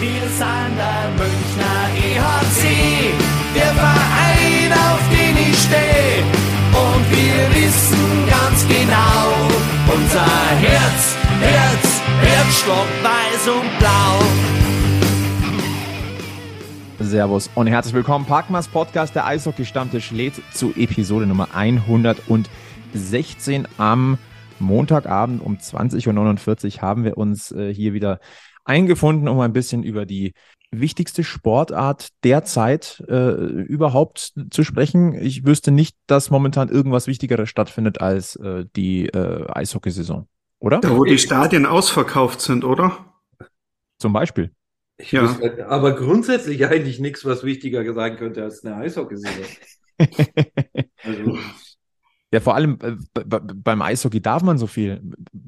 Wir sind der Münchner EHC, der Verein, auf den ich stehe. Und wir wissen ganz genau, unser Herz, Herz, Herzstock, weiß und blau. Servus und herzlich willkommen. Parkmas Podcast, der Eishockey-Stammtisch lädt zu Episode Nummer 116 am Montagabend um 20.49 Uhr haben wir uns äh, hier wieder eingefunden, um ein bisschen über die wichtigste Sportart derzeit äh, überhaupt zu sprechen. Ich wüsste nicht, dass momentan irgendwas Wichtigeres stattfindet als äh, die äh, Eishockeysaison, oder? Da, wo die Stadien ausverkauft sind, oder? Zum Beispiel. Ich ja. Wüsste, aber grundsätzlich eigentlich nichts, was wichtiger sein könnte als eine Eishockeysaison. also, ja, vor allem äh, beim Eishockey darf man so viel.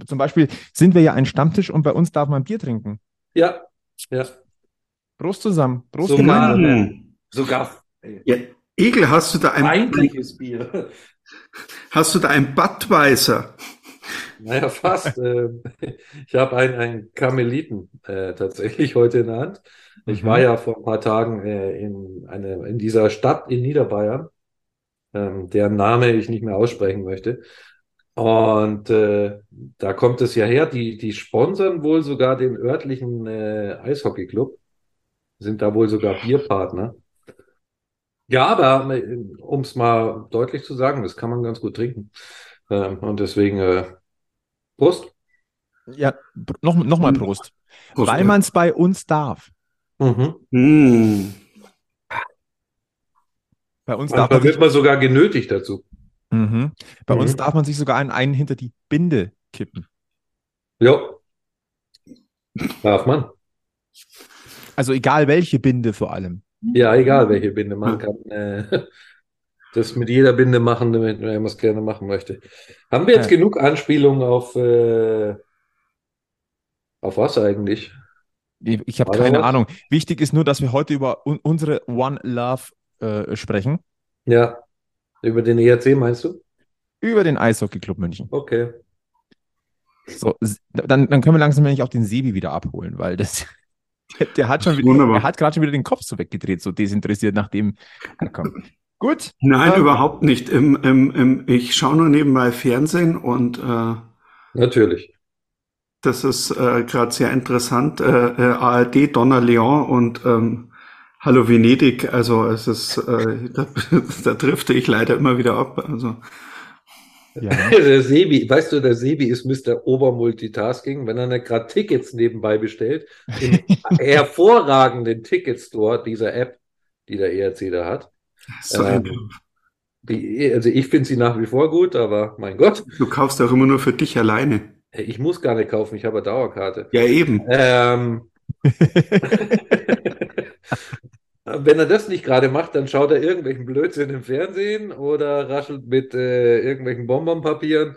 Zum Beispiel sind wir ja ein Stammtisch und bei uns darf man Bier trinken. Ja, ja. Prost zusammen. Prost sogar, gemeinsam. Sogar. Ja, Egel, hast du da ein feindliches Bier? Hast du da ein Budweiser? Naja, fast. Ähm, ich habe einen, einen Karmeliten äh, tatsächlich heute in der Hand. Ich mhm. war ja vor ein paar Tagen äh, in, eine, in dieser Stadt in Niederbayern, ähm, deren Name ich nicht mehr aussprechen möchte. Und äh, da kommt es ja her, die, die sponsern wohl sogar den örtlichen äh, Eishockeyclub, sind da wohl sogar Bierpartner. Ja, aber äh, um es mal deutlich zu sagen, das kann man ganz gut trinken. Ähm, und deswegen äh, Prost. Ja, noch, noch mal Prost. Prost Weil ja. man es bei uns darf. Mhm. Mm. Bei uns darf man wird man sogar genötigt dazu. Mhm. Bei mhm. uns darf man sich sogar einen, einen hinter die Binde kippen. Ja. Darf man. Also egal welche Binde vor allem. Ja, egal welche Binde. Man kann äh, das mit jeder Binde machen, wenn man es gerne machen möchte. Haben wir jetzt ja. genug Anspielungen auf, äh, auf was eigentlich? Ich, ich habe keine was? Ahnung. Wichtig ist nur, dass wir heute über un unsere One Love äh, sprechen. Ja. Über den ERC meinst du? Über den Eishockey Club München. Okay. So, dann, dann können wir langsam nämlich auch den Sebi wieder abholen, weil das, der, der hat schon wieder, der hat gerade schon wieder den Kopf so weggedreht, so desinteressiert, nachdem er kommt. Gut. Nein, ähm, überhaupt nicht. Im, im, im, ich schaue nur nebenbei Fernsehen und äh, natürlich. Das ist äh, gerade sehr interessant. Äh, äh, ARD, Donner Leon und ähm, Hallo Venedig, also es ist, äh, da, da drifte ich leider immer wieder ab. Also. Ja. Der Sebi, weißt du, der Sebi ist Mr. Obermultitasking, wenn er gerade Tickets nebenbei bestellt, im hervorragenden Ticketstore dieser App, die der ERC da hat. So ähm, die, also ich finde sie nach wie vor gut, aber mein Gott. Du kaufst auch immer nur für dich alleine. Ich muss gar nicht kaufen, ich habe eine Dauerkarte. Ja, eben. Ähm, Wenn er das nicht gerade macht, dann schaut er irgendwelchen Blödsinn im Fernsehen oder raschelt mit äh, irgendwelchen Bonbonpapieren.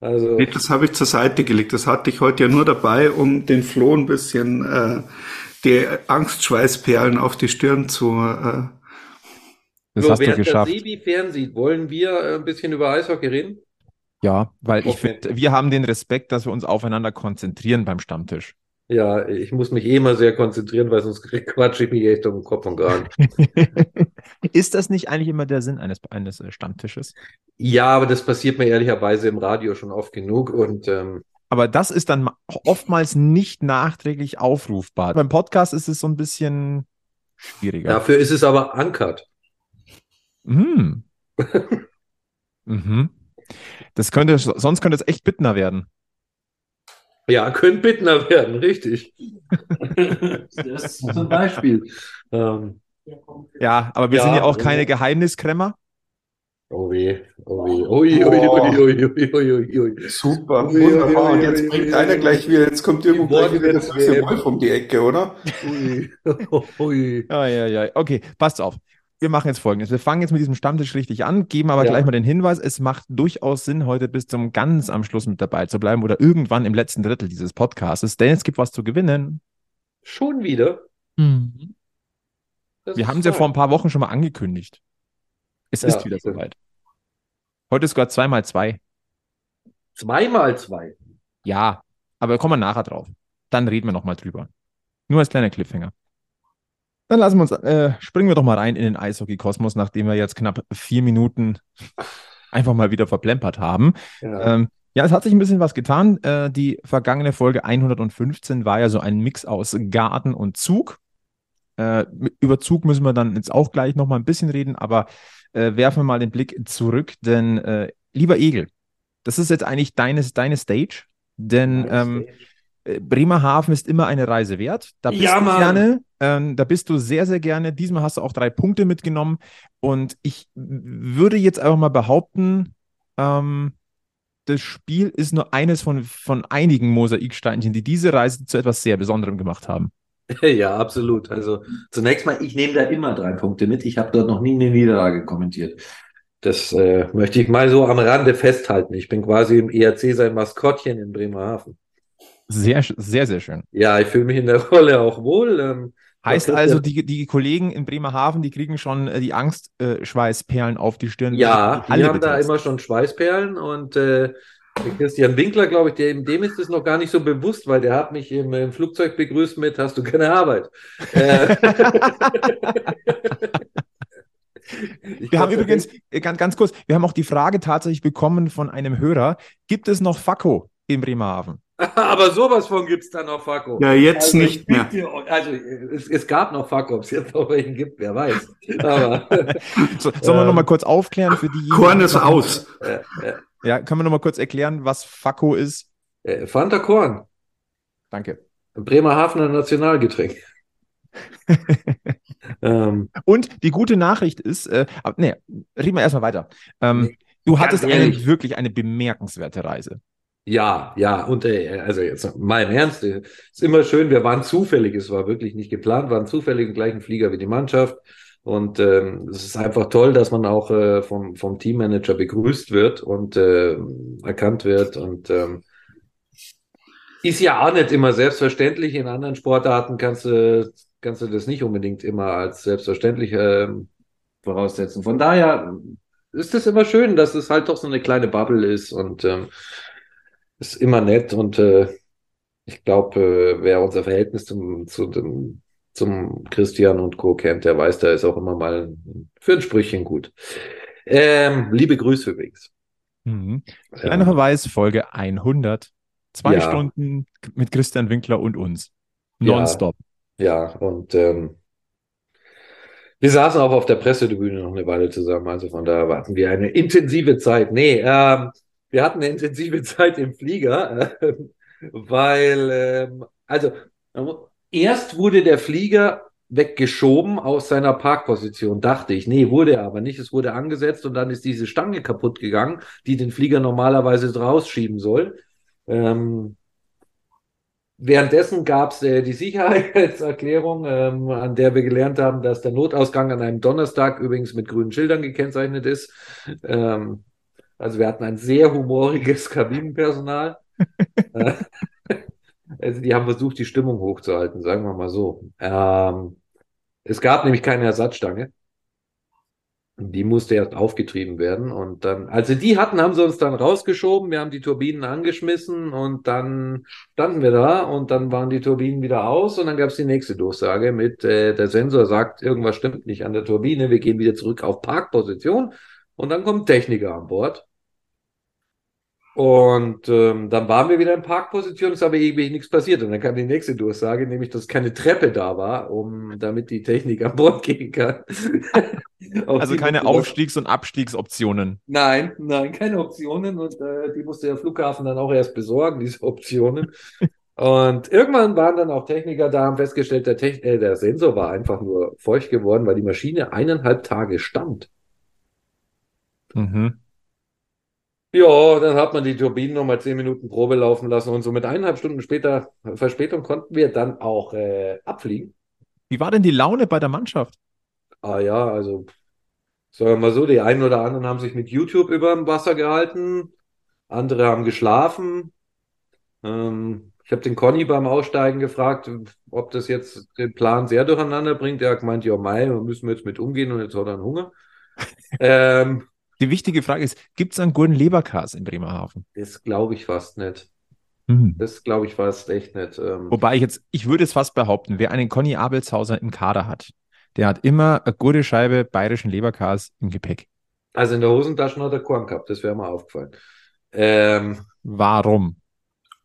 Also, nee, das habe ich zur Seite gelegt. Das hatte ich heute ja nur dabei, um den Flo ein bisschen äh, die Angstschweißperlen auf die Stirn zu. Äh, das so, hast du geschafft. Der Sebi fernsieht, wollen wir ein bisschen über Eishockey reden? Ja, weil okay. ich finde, wir haben den Respekt, dass wir uns aufeinander konzentrieren beim Stammtisch. Ja, ich muss mich eh mal sehr konzentrieren, weil sonst quatsche ich mich echt um den Kopf und Kragen. Ist das nicht eigentlich immer der Sinn eines, eines äh, Stammtisches? Ja, aber das passiert mir ehrlicherweise im Radio schon oft genug und ähm, aber das ist dann oftmals nicht nachträglich aufrufbar. Beim Podcast ist es so ein bisschen schwieriger. Dafür ist es aber ankert. Mhm. mhm. Das könnte, sonst könnte es echt bittner werden. Ja, könnte Bittner werden, richtig. das ist zum Beispiel. Ähm, ja, aber wir ja, sind ja auch keine Geheimniskrämer. Oh weh, oh weh, ui, ui, ui, ui, ui, ui, Super, ui, wunderbar. Und jetzt bringt einer gleich wieder, jetzt kommt irgendwo gleich wieder das Wolf um die Ecke, oder? Ui, ui. Ah, ja, ja. Okay, passt auf wir machen jetzt folgendes. Wir fangen jetzt mit diesem Stammtisch richtig an, geben aber ja. gleich mal den Hinweis, es macht durchaus Sinn, heute bis zum ganz am Schluss mit dabei zu bleiben oder irgendwann im letzten Drittel dieses Podcasts, denn es gibt was zu gewinnen. Schon wieder? Mhm. Wir haben es ja vor ein paar Wochen schon mal angekündigt. Es ja, ist wieder soweit. Heute ist sogar zweimal zwei. Zweimal zwei? Ja, aber kommen wir nachher drauf. Dann reden wir nochmal drüber. Nur als kleiner Cliffhanger. Dann lassen wir uns, äh, springen wir doch mal rein in den Eishockey-Kosmos, nachdem wir jetzt knapp vier Minuten einfach mal wieder verplempert haben. Ja. Ähm, ja, es hat sich ein bisschen was getan. Äh, die vergangene Folge 115 war ja so ein Mix aus Garten und Zug. Äh, über Zug müssen wir dann jetzt auch gleich noch mal ein bisschen reden, aber äh, werfen wir mal den Blick zurück, denn äh, lieber Egel, das ist jetzt eigentlich deine, deine Stage, denn ähm, äh, Bremerhaven ist immer eine Reise wert. Da bist ja, du gerne, ähm, da bist du sehr, sehr gerne. Diesmal hast du auch drei Punkte mitgenommen. Und ich würde jetzt einfach mal behaupten, ähm, das Spiel ist nur eines von, von einigen Mosaiksteinchen, die diese Reise zu etwas sehr Besonderem gemacht haben. Ja, absolut. Also zunächst mal, ich nehme da immer drei Punkte mit. Ich habe dort noch nie eine Niederlage kommentiert. Das äh, möchte ich mal so am Rande festhalten. Ich bin quasi im ERC sein Maskottchen in Bremerhaven. Sehr, sehr, sehr schön. Ja, ich fühle mich in der Rolle auch wohl. Ähm, heißt also, die, die Kollegen in Bremerhaven, die kriegen schon äh, die Angstschweißperlen äh, auf die Stirn. Ja, die, die haben da immer schon Schweißperlen und äh, Christian Winkler, glaube ich, dem, dem ist es noch gar nicht so bewusst, weil der hat mich im, im Flugzeug begrüßt mit, hast du keine Arbeit? Äh, wir haben übrigens, äh, ganz, ganz kurz, wir haben auch die Frage tatsächlich bekommen von einem Hörer, gibt es noch Fakko in Bremerhaven? Aber sowas von gibt es da noch Fakko. Ja, jetzt also, nicht mehr. Also es, es, gab noch Fakko, ob es jetzt noch welchen gibt, wer weiß. Aber, so, sollen wir ähm, noch mal kurz aufklären für die. Korn ist aus. Äh, äh, ja, können wir noch mal kurz erklären, was Fakko ist? Äh, Fanta Korn. Danke. Bremerhavener Nationalgetränk. ähm, Und die gute Nachricht ist, äh, nee, reden wir erstmal weiter. Ähm, du hattest eine, wirklich eine bemerkenswerte Reise. Ja, ja, und äh, also jetzt mal im Ernst, äh, ist immer schön, wir waren zufällig, es war wirklich nicht geplant, waren zufällig im gleichen Flieger wie die Mannschaft. Und ähm, es ist einfach toll, dass man auch äh, vom, vom Teammanager begrüßt wird und äh, erkannt wird. Und ähm, ist ja auch nicht immer selbstverständlich. In anderen Sportarten kannst du, kannst du das nicht unbedingt immer als selbstverständlich äh, voraussetzen. Von daher ist es immer schön, dass es halt doch so eine kleine Bubble ist und ähm, ist immer nett und äh, ich glaube, äh, wer unser Verhältnis zum, zu dem, zum Christian und Co. kennt, der weiß, da ist auch immer mal für ein Sprüchchen gut. Ähm, liebe Grüße übrigens. Mhm. Kleiner ähm, Verweis, Folge 100. Zwei ja. Stunden mit Christian Winkler und uns. Nonstop. Ja, ja und ähm, wir saßen auch auf der Pressetribüne noch eine Weile zusammen, also von da warten wir eine intensive Zeit. Nee, ähm, wir hatten eine intensive Zeit im Flieger, äh, weil, ähm, also, erst wurde der Flieger weggeschoben aus seiner Parkposition, dachte ich. Nee, wurde er aber nicht. Es wurde angesetzt und dann ist diese Stange kaputt gegangen, die den Flieger normalerweise rausschieben soll. Ähm, währenddessen gab es äh, die Sicherheitserklärung, ähm, an der wir gelernt haben, dass der Notausgang an einem Donnerstag übrigens mit grünen Schildern gekennzeichnet ist. Ähm, also wir hatten ein sehr humoriges Kabinenpersonal. Also die haben versucht, die Stimmung hochzuhalten, sagen wir mal so. Ähm, es gab nämlich keine Ersatzstange. Die musste erst aufgetrieben werden und dann, als sie die hatten, haben sie uns dann rausgeschoben. Wir haben die Turbinen angeschmissen und dann standen wir da und dann waren die Turbinen wieder aus und dann gab es die nächste Durchsage mit, äh, der Sensor sagt, irgendwas stimmt nicht an der Turbine, wir gehen wieder zurück auf Parkposition und dann kommt Techniker an Bord. Und ähm, dann waren wir wieder in Parkposition, ist aber irgendwie nichts passiert. Und dann kam die nächste Durchsage, nämlich, dass keine Treppe da war, um damit die Technik an Bord gehen kann. also keine Aufstiegs- und Abstiegsoptionen. Nein, nein, keine Optionen. Und äh, die musste der Flughafen dann auch erst besorgen, diese Optionen. Und irgendwann waren dann auch Techniker da, haben festgestellt, der, Techn äh, der Sensor war einfach nur feucht geworden, weil die Maschine eineinhalb Tage stand. Mhm. Ja, dann hat man die Turbinen nochmal zehn Minuten Probe laufen lassen und so mit eineinhalb Stunden später Verspätung konnten wir dann auch äh, abfliegen. Wie war denn die Laune bei der Mannschaft? Ah ja, also sagen wir mal so, die einen oder anderen haben sich mit YouTube über dem Wasser gehalten, andere haben geschlafen. Ähm, ich habe den Conny beim Aussteigen gefragt, ob das jetzt den Plan sehr durcheinander bringt. Er hat gemeint, ja, Mai, müssen wir jetzt mit umgehen und jetzt hat er einen Hunger. Die wichtige Frage ist, gibt es einen guten Leberkas in Bremerhaven? Das glaube ich fast nicht. Mhm. Das, glaube ich, es echt nicht. Ähm, Wobei ich jetzt, ich würde es fast behaupten, wer einen Conny Abelshauser im Kader hat, der hat immer eine gute Scheibe bayerischen Leberkas im Gepäck. Also in der Hosentasche hat er Korn gehabt, das wäre mir aufgefallen. Ähm, Warum?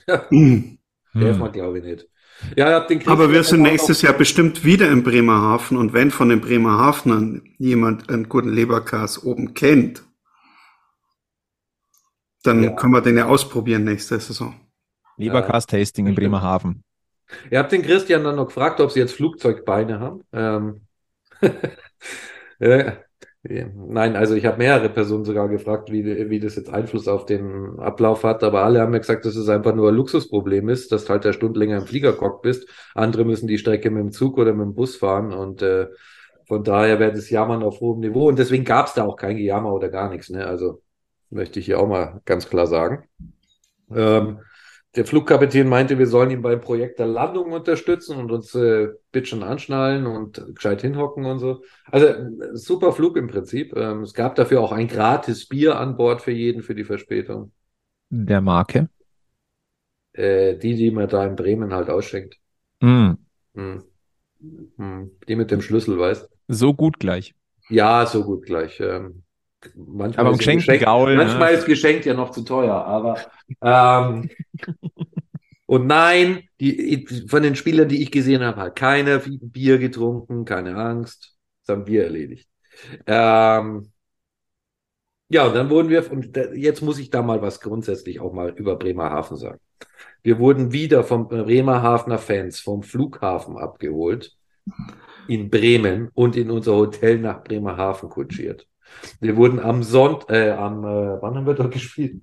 Ja, darf man, glaube ich, nicht. Ja, Aber wir sind nächstes Jahr bestimmt wieder in Bremerhaven und wenn von den Bremerhavenern jemand einen guten Leberkas oben kennt, dann ja. können wir den ja ausprobieren nächste Saison. Leberkas-Tasting in Bremerhaven. Ihr habt den Christian dann noch gefragt, ob sie jetzt Flugzeugbeine haben. Ähm, ja, Nein, also ich habe mehrere Personen sogar gefragt, wie, wie das jetzt Einfluss auf den Ablauf hat, aber alle haben mir gesagt, dass es einfach nur ein Luxusproblem ist, dass du halt der Stunde länger im Fliegercock bist. Andere müssen die Strecke mit dem Zug oder mit dem Bus fahren und äh, von daher wäre das Jammern auf hohem Niveau und deswegen gab es da auch kein Gejammer oder gar nichts. Ne? Also möchte ich hier auch mal ganz klar sagen. Ähm, der Flugkapitän meinte, wir sollen ihn beim Projekt der Landung unterstützen und uns äh, bitchen anschnallen und gescheit hinhocken und so. Also super Flug im Prinzip. Ähm, es gab dafür auch ein gratis Bier an Bord für jeden für die Verspätung. Der Marke? Äh, die, die man da in Bremen halt ausschenkt. Mm. Mm. Mm. Die mit dem Schlüssel, weißt So gut gleich. Ja, so gut gleich. Ähm, manchmal aber ist Geschenk, Geschenk Gaul, manchmal ne? ist geschenkt ja noch zu teuer, aber ähm, und nein, die, von den Spielern, die ich gesehen habe, hat keiner Bier getrunken, keine Angst, das haben wir erledigt. Ähm, ja, und dann wurden wir, und jetzt muss ich da mal was grundsätzlich auch mal über Bremerhaven sagen. Wir wurden wieder vom Bremerhavener Fans vom Flughafen abgeholt in Bremen und in unser Hotel nach Bremerhaven kutschiert. Wir wurden am Sonntag, äh, am, äh, wann haben wir dort gespielt?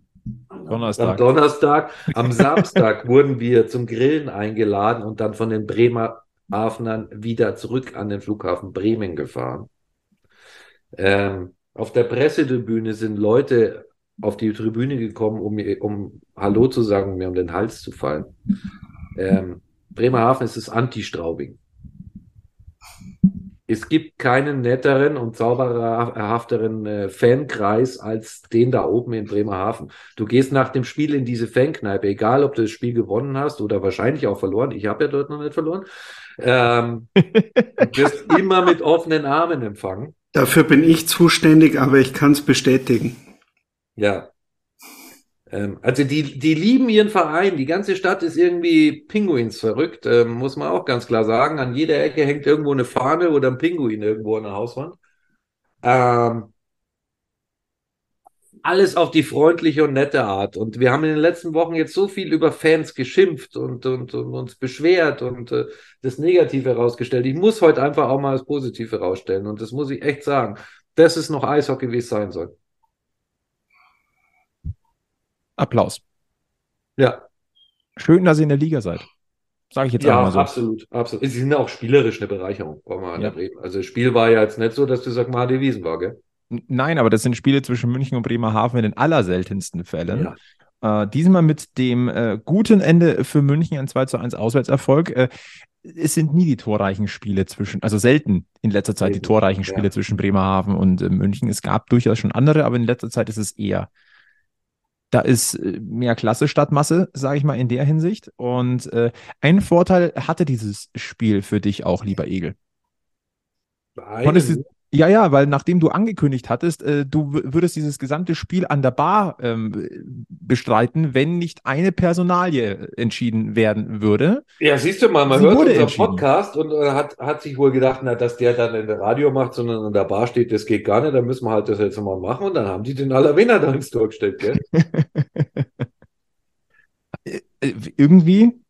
Donnerstag. Am Donnerstag. Am Samstag wurden wir zum Grillen eingeladen und dann von den Bremer Hafenern wieder zurück an den Flughafen Bremen gefahren. Ähm, auf der Pressetribüne sind Leute auf die Tribüne gekommen, um, um Hallo zu sagen, mir um den Hals zu fallen. Ähm, Bremerhaven ist das Anti-Straubing es gibt keinen netteren und zauberhafteren äh, Fankreis als den da oben in Bremerhaven. Du gehst nach dem Spiel in diese Fankneipe, egal ob du das Spiel gewonnen hast oder wahrscheinlich auch verloren. Ich habe ja dort noch nicht verloren. Ähm, du wirst immer mit offenen Armen empfangen. Dafür bin ich zuständig, aber ich kann es bestätigen. Ja, ähm, also die, die lieben ihren Verein. Die ganze Stadt ist irgendwie Pinguins verrückt, ähm, muss man auch ganz klar sagen. An jeder Ecke hängt irgendwo eine Fahne oder ein Pinguin irgendwo an der Hauswand. Ähm, alles auf die freundliche und nette Art. Und wir haben in den letzten Wochen jetzt so viel über Fans geschimpft und, und, und uns beschwert und äh, das Negative herausgestellt. Ich muss heute einfach auch mal das Positive herausstellen. Und das muss ich echt sagen. Das ist noch Eishockey, wie es sein soll. Applaus. Ja. Schön, dass ihr in der Liga seid. Sage ich jetzt ja, mal so. absolut, absolut. Sie sind auch spielerisch eine Bereicherung, wollen wir ja. reden. Also das Spiel war ja jetzt nicht so, dass du sagst, mal Wiesen war, gell? Nein, aber das sind Spiele zwischen München und Bremerhaven in den allerseltensten Fällen. Ja. Äh, diesmal mit dem äh, guten Ende für München, ein 2 zu 1 Auswärtserfolg. Äh, es sind nie die torreichen Spiele zwischen, also selten in letzter Zeit die torreichen Spiele ja. zwischen Bremerhaven und äh, München. Es gab durchaus schon andere, aber in letzter Zeit ist es eher da ist äh, mehr Klasse statt Masse, sage ich mal in der Hinsicht. Und äh, einen Vorteil hatte dieses Spiel für dich auch, lieber Egel. Konntest, ja, ja, weil nachdem du angekündigt hattest, äh, du würdest dieses gesamte Spiel an der Bar ähm, bestreiten, wenn nicht eine Personalie entschieden werden würde. Ja, siehst du mal, man Sie hört unseren Podcast und äh, hat, hat sich wohl gedacht, na, dass der dann in der Radio macht, sondern an der Bar steht, das geht gar nicht, dann müssen wir halt das jetzt mal machen und dann haben die den Alavena da ins Tor gestellt, gell? Äh, irgendwie.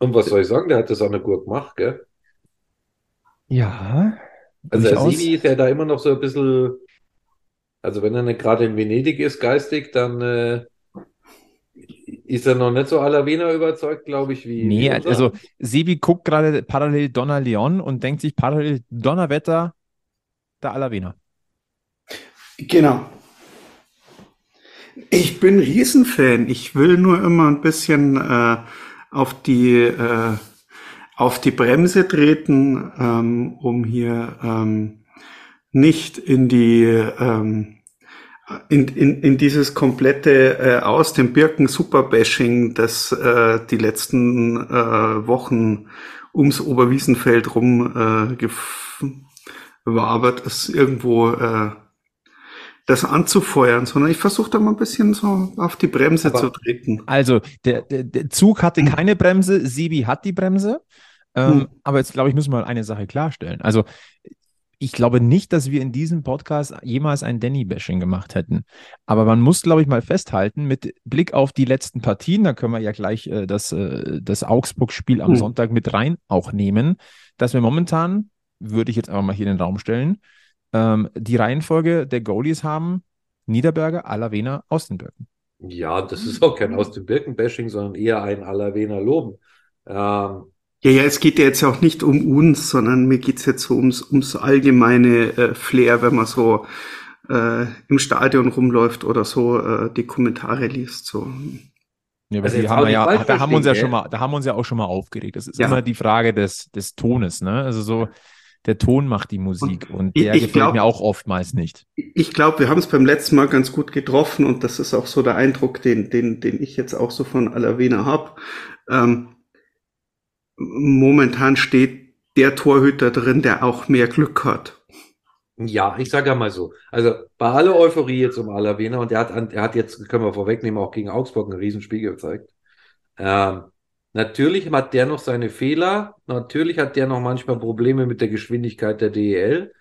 Und was soll ich sagen, der hat das auch nicht gut gemacht, gell? Ja. Also der Sivi ist ja da immer noch so ein bisschen, also wenn er nicht gerade in Venedig ist, geistig, dann äh, ist er noch nicht so aller Wiener überzeugt, glaube ich, wie. Nee, wie also Sebi guckt gerade parallel Donner Leon und denkt sich parallel Donnerwetter der aller Wiener. Genau. Ich bin Riesenfan. Ich will nur immer ein bisschen äh, auf die äh, auf die Bremse treten, ähm, um hier ähm, nicht in die ähm, in, in, in dieses komplette äh, aus dem Birken Superbashing, das äh, die letzten äh, Wochen ums Oberwiesenfeld rum äh, gewabert ist, irgendwo äh, das anzufeuern, sondern ich versuche da mal ein bisschen so auf die Bremse Aber, zu treten. Also der, der, der Zug hatte keine Bremse, Sibi hat die Bremse. Ähm, hm. Aber jetzt glaube ich, müssen wir eine Sache klarstellen. Also ich glaube nicht, dass wir in diesem Podcast jemals ein Danny-Bashing gemacht hätten. Aber man muss, glaube ich, mal festhalten, mit Blick auf die letzten Partien, da können wir ja gleich äh, das, äh, das Augsburg-Spiel am mhm. Sonntag mit rein auch nehmen, dass wir momentan, würde ich jetzt einfach mal hier in den Raum stellen, ähm, die Reihenfolge der Goalies haben, Niederberger, Alavena, Austenbirken. Ja, das ist auch kein Aus den Birken-Bashing, sondern eher ein Alavena Loben. Ähm, ja, ja, es geht ja jetzt auch nicht um uns, sondern mir geht's jetzt so ums, ums allgemeine äh, Flair, wenn man so äh, im Stadion rumläuft oder so äh, die Kommentare liest. So. Ja, aber also die haben wir ja, da haben uns ja schon mal, da haben wir uns ja auch schon mal aufgeregt. Das ist ja. immer die Frage des, des Tones, ne? Also so, der Ton macht die Musik und, und der gefällt glaub, mir auch oftmals nicht. Ich glaube, wir haben es beim letzten Mal ganz gut getroffen und das ist auch so der Eindruck, den, den, den ich jetzt auch so von Alavena habe. Ähm, momentan steht der Torhüter drin, der auch mehr Glück hat. Ja, ich sage ja mal so. Also bei aller Euphorie jetzt um Alavena und er hat, er hat jetzt, können wir vorwegnehmen, auch gegen Augsburg ein Riesenspiel gezeigt. Ähm, natürlich hat der noch seine Fehler. Natürlich hat der noch manchmal Probleme mit der Geschwindigkeit der DEL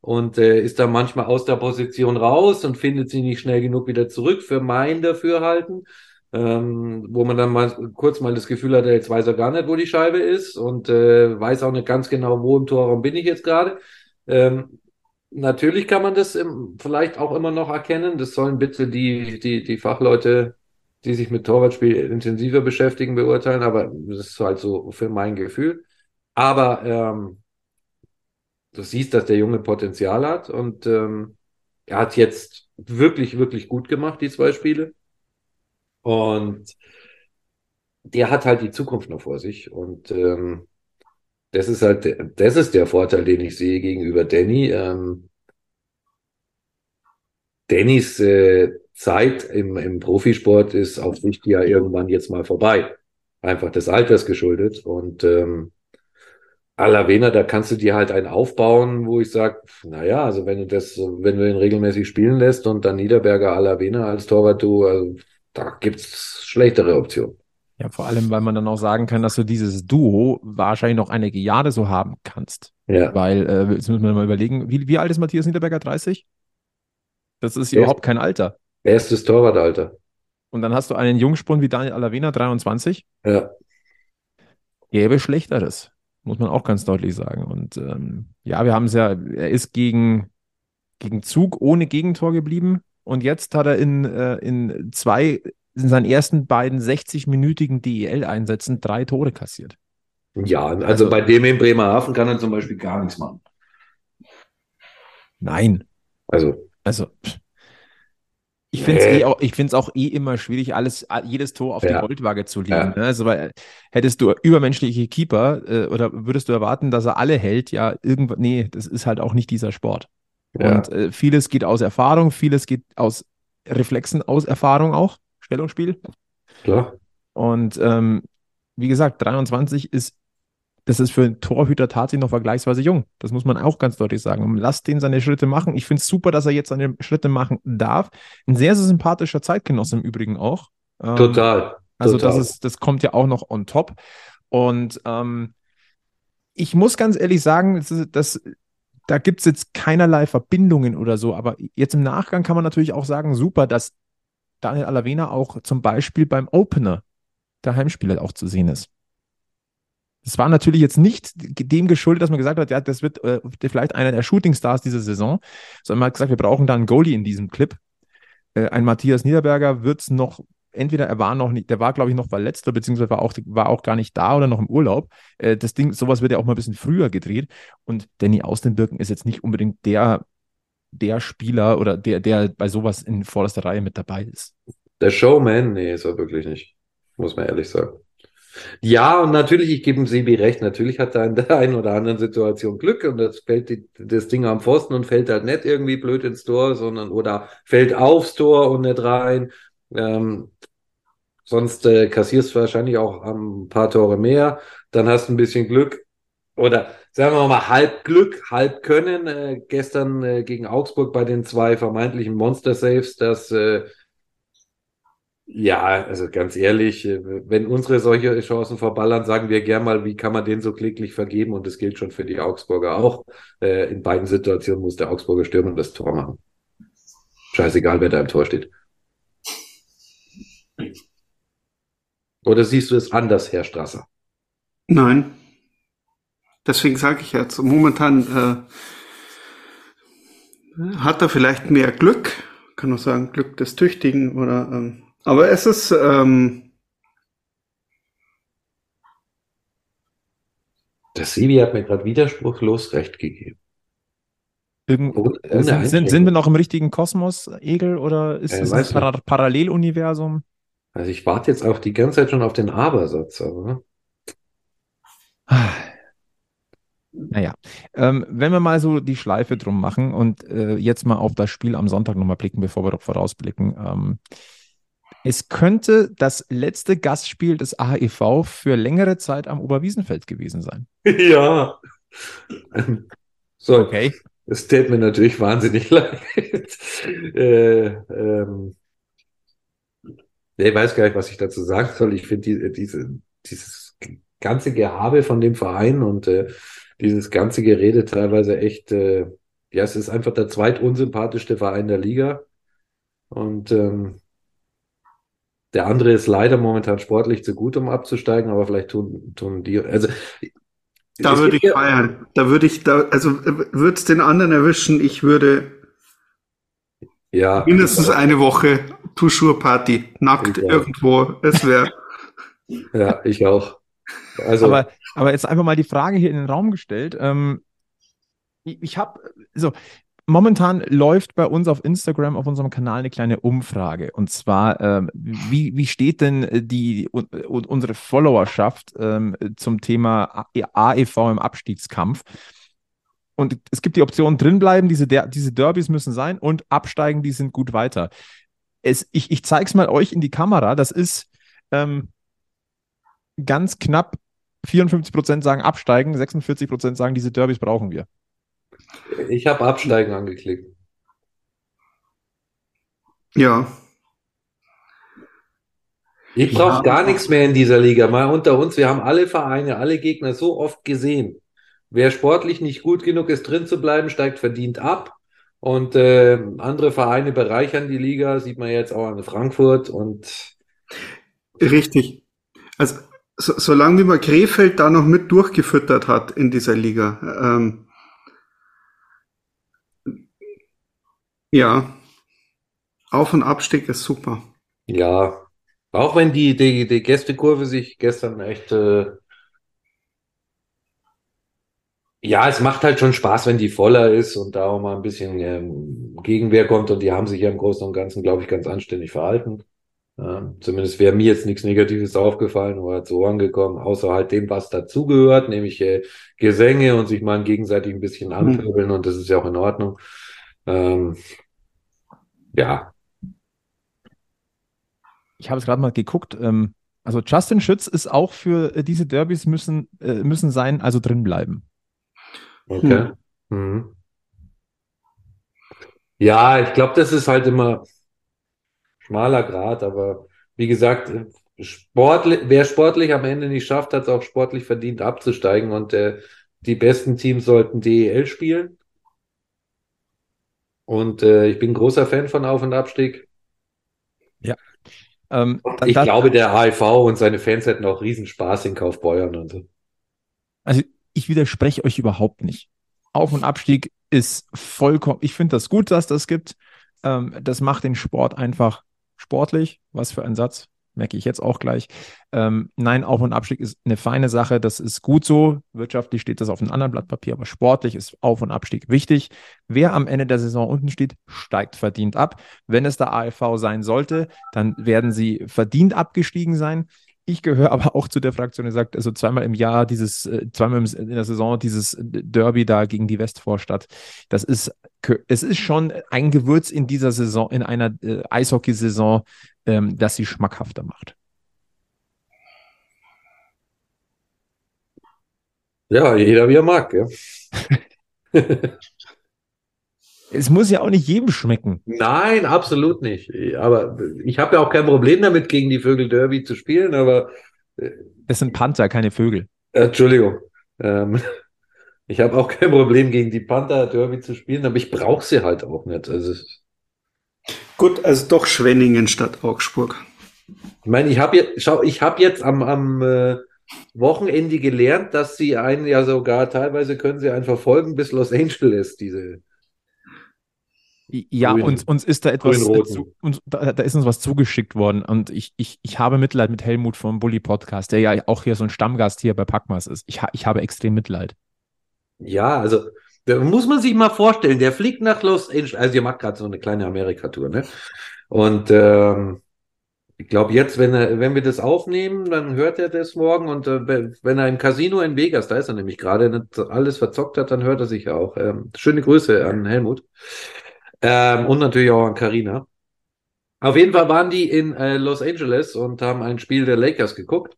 und äh, ist dann manchmal aus der Position raus und findet sie nicht schnell genug wieder zurück für mein Dafürhalten ähm, wo man dann mal kurz mal das Gefühl hat, jetzt weiß er gar nicht, wo die Scheibe ist und äh, weiß auch nicht ganz genau, wo im Torraum bin ich jetzt gerade. Ähm, natürlich kann man das im, vielleicht auch immer noch erkennen. Das sollen bitte die, die, die Fachleute, die sich mit Torwartspiel intensiver beschäftigen, beurteilen, aber das ist halt so für mein Gefühl. Aber ähm, du siehst, dass der Junge Potenzial hat und ähm, er hat jetzt wirklich, wirklich gut gemacht, die zwei Spiele. Und der hat halt die Zukunft noch vor sich. Und ähm, das ist halt, das ist der Vorteil, den ich sehe gegenüber Danny. Ähm, Dannys äh, Zeit im, im Profisport ist auf Sicht ja irgendwann jetzt mal vorbei. Einfach des Alters geschuldet. Und ähm, Alavena, da kannst du dir halt einen aufbauen, wo ich sage, naja, also wenn du das, wenn du ihn regelmäßig spielen lässt und dann Niederberger Alavena als Torwart, du, also da gibt es schlechtere Optionen. Ja, vor allem, weil man dann auch sagen kann, dass du dieses Duo wahrscheinlich noch einige Jahre so haben kannst. Ja. Weil, äh, jetzt müssen wir mal überlegen, wie, wie alt ist Matthias Niederberger? 30? Das ist Best, überhaupt kein Alter. Erstes Torwartalter. Und dann hast du einen Jungspund wie Daniel Alavena, 23. Ja. Gäbe Schlechteres, muss man auch ganz deutlich sagen. Und ähm, ja, wir haben es ja, er ist gegen, gegen Zug ohne Gegentor geblieben. Und jetzt hat er in, äh, in zwei, in seinen ersten beiden 60-minütigen DEL-Einsätzen drei Tore kassiert. Ja, also, also bei dem in Bremerhaven kann er zum Beispiel gar nichts machen. Nein. Also. Also. Ich finde es eh auch, ich find's auch eh immer schwierig, alles, jedes Tor auf ja. die Goldwaage zu legen. Ja. Ne? Also, weil hättest du übermenschliche Keeper äh, oder würdest du erwarten, dass er alle hält, ja, irgendwann, nee, das ist halt auch nicht dieser Sport. Ja. Und äh, vieles geht aus Erfahrung, vieles geht aus Reflexen, aus Erfahrung auch, Stellungsspiel. Klar. Und ähm, wie gesagt, 23 ist, das ist für einen Torhüter tatsächlich noch vergleichsweise jung. Das muss man auch ganz deutlich sagen. Lasst den seine Schritte machen. Ich finde es super, dass er jetzt seine Schritte machen darf. Ein sehr, sehr sympathischer Zeitgenosse im Übrigen auch. Ähm, total. Also total. das ist, das kommt ja auch noch on top. Und ähm, ich muss ganz ehrlich sagen, das, das da gibt es jetzt keinerlei Verbindungen oder so. Aber jetzt im Nachgang kann man natürlich auch sagen, super, dass Daniel Alavena auch zum Beispiel beim Opener der Heimspieler auch zu sehen ist. Das war natürlich jetzt nicht dem geschuldet, dass man gesagt hat, ja, das wird äh, vielleicht einer der Shootingstars dieser Saison, sondern man hat gesagt, wir brauchen da einen Goalie in diesem Clip. Äh, ein Matthias Niederberger wird es noch entweder er war noch nicht, der war, glaube ich, noch verletzt oder beziehungsweise war auch, war auch gar nicht da oder noch im Urlaub. Äh, das Ding, sowas wird ja auch mal ein bisschen früher gedreht. Und Danny Austenbirken ist jetzt nicht unbedingt der, der Spieler oder der, der bei sowas in vorderster Reihe mit dabei ist. Der Showman, nee, ist er wirklich nicht. Muss man ehrlich sagen. Ja, und natürlich, ich gebe dem Sebi recht, natürlich hat er in der einen oder anderen Situation Glück und das fällt die, das Ding am Pfosten und fällt halt nicht irgendwie blöd ins Tor, sondern oder fällt aufs Tor und nicht rein. Ähm, sonst äh, kassierst du wahrscheinlich auch ein paar Tore mehr, dann hast du ein bisschen Glück oder sagen wir mal halb Glück, halb Können. Äh, gestern äh, gegen Augsburg bei den zwei vermeintlichen Monster Saves, dass äh, ja, also ganz ehrlich, äh, wenn unsere solche Chancen verballern, sagen wir gern mal, wie kann man den so kläglich vergeben? Und das gilt schon für die Augsburger auch. Äh, in beiden Situationen muss der Augsburger Stürmer das Tor machen. Scheißegal, wer da im Tor steht. Oder siehst du es anders, Herr Strasser? Nein. Deswegen sage ich jetzt, momentan äh, hat er vielleicht mehr Glück, kann man sagen, Glück des Tüchtigen oder ähm, aber es ist ähm, Der Sebi hat mir gerade widerspruchslos recht gegeben. Irgend, sind, sind, sind wir noch im richtigen Kosmos, Egel, oder ist Äh, es ein Para Paralleluniversum? Also ich warte jetzt auch die ganze Zeit schon auf den Aber-Satz, aber Ah. Naja, ähm, wenn wir mal so die Schleife drum machen und äh, jetzt mal auf das Spiel am Sonntag nochmal blicken, bevor wir doch vorausblicken. Ähm, es könnte das letzte Gastspiel des AEV für längere Zeit am Oberwiesenfeld gewesen sein. ja. So, Okay. das täte mir natürlich wahnsinnig leid. äh, ähm, ich weiß gar nicht, was ich dazu sagen soll. Ich finde die, diese, dieses ganze Gehabe von dem Verein und äh, dieses ganze Gerede teilweise echt, äh, ja, es ist einfach der zweitunsympathischste Verein der Liga. Und ähm, der andere ist leider momentan sportlich zu gut, um abzusteigen, aber vielleicht tun, tun die, also Da würde ich feiern. Da würde ich, da, also würde es den anderen erwischen, ich würde ja, mindestens eine Woche Tuschur-Party, nackt Ich irgendwo. Es wäre. ja, ich auch. Also, Aber, aber jetzt einfach mal die Frage hier in den Raum gestellt. Ähm, ich ich habe, so, momentan läuft bei uns auf Instagram, auf unserem Kanal eine kleine Umfrage. Und zwar, ähm, wie, wie steht denn die, un, un- unsere Followerschaft ähm, zum Thema AEV im Abstiegskampf? Und es gibt die Option drinbleiben, diese, Der diese Derbys müssen sein und absteigen, die sind gut weiter. Es, ich ich zeige es mal euch in die Kamera. Das ist ähm, ganz knapp 54 Prozent sagen absteigen, 46 Prozent sagen, diese Derbys brauchen wir. ich habe Absteigen angeklickt. Ja. Ich brauche Ja. gar nichts mehr in dieser Liga. Mal unter uns, wir haben alle Vereine, alle Gegner so oft gesehen. Wer sportlich nicht gut genug ist, drin zu bleiben, steigt verdient ab. Und äh, andere Vereine bereichern die Liga, sieht man jetzt auch an Frankfurt. Und Richtig. Also, so, solange wie man Krefeld da noch mit durchgefüttert hat in dieser Liga. Ähm, ja. Auf- und Abstieg ist super. ja, auch wenn die, die, die Gästekurve sich gestern echt äh, Ja, es macht halt schon Spaß, wenn die voller ist und da auch mal ein bisschen ähm, Gegenwehr kommt und die haben sich ja im Großen und Ganzen, glaube ich, ganz anständig verhalten. Ja, zumindest wäre mir jetzt nichts Negatives aufgefallen oder zu Ohren gekommen, außer halt dem, was dazugehört, nämlich äh, Gesänge und sich mal gegenseitig ein bisschen anpöbeln und das ist ja auch in Ordnung. Ähm, ja, Ich habe es gerade mal geguckt. Ähm, also Justin Schütz ist auch für äh, diese Derbys müssen, äh, müssen sein, also drin bleiben. Okay. Mhm. Ja, ich glaube, das ist halt immer schmaler Grat, aber wie gesagt, sportlich, wer sportlich am Ende nicht schafft, hat es auch sportlich verdient abzusteigen und äh, die besten Teams sollten DEL spielen. Und äh, ich bin großer Fan von Auf- und Abstieg. Ähm, da- Ich glaube, der HIV und seine Fans hätten auch Riesenspaß in Kaufbeuern und so. Also ich widerspreche euch überhaupt nicht. Auf- und Abstieg ist vollkommen, ich finde das gut, dass das gibt. Ähm, das macht den Sport einfach sportlich. Was für ein Satz, merke ich jetzt auch gleich. Ähm, nein, Auf- und Abstieg ist eine feine Sache, das ist gut so. Wirtschaftlich steht das auf einem anderen Blatt Papier, aber sportlich ist Auf- und Abstieg wichtig. Wer am Ende der Saison unten steht, steigt verdient ab. Wenn es der AFV sein sollte, dann werden sie verdient abgestiegen sein. Ich gehöre aber auch zu der Fraktion, die sagt, also zweimal im Jahr dieses, äh, zweimal in der Saison dieses Derby da gegen die Westvorstadt. Das ist, es ist schon ein Gewürz in dieser Saison, in einer äh, Eishockeysaison, ähm, das sie schmackhafter macht. Ja, jeder wie er mag, ja. Es muss ja auch nicht jedem schmecken. Nein, absolut nicht. Aber ich habe ja auch kein Problem damit, gegen die Vögel Derby zu spielen, aber. Äh, das sind Panther, keine Vögel. Entschuldigung. Ähm, ich habe auch kein Problem, gegen die Panther Derby zu spielen, aber ich brauche sie halt auch nicht. Also, Gut, also doch Schwenningen statt Augsburg. Ich meine, ich habe jetzt, schau, ich habe jetzt am, am äh, Wochenende gelernt, dass sie einen ja sogar teilweise können sie einen verfolgen bis Los Angeles, diese ja, Grün. uns, uns ist da etwas, zu, uns, da, da, ist uns was zugeschickt worden und ich, ich, ich habe Mitleid mit Helmut vom Bully Podcast, der ja auch hier so ein Stammgast hier bei Packmas ist. Ich, ich habe extrem Mitleid. Ja, also da muss man sich mal vorstellen, der fliegt nach Los Angeles, also ihr macht gerade so eine kleine Amerika-Tour, ne? Und ähm, ich glaube, jetzt, wenn, er, wenn wir das aufnehmen, dann hört er das morgen und äh, wenn er im Casino in Vegas, da ist er nämlich gerade, alles verzockt hat, dann hört er sich auch. Ähm, schöne Grüße an Helmut. Ähm, und natürlich auch an Karina. Auf jeden Fall waren die in äh, Los Angeles und haben ein Spiel der Lakers geguckt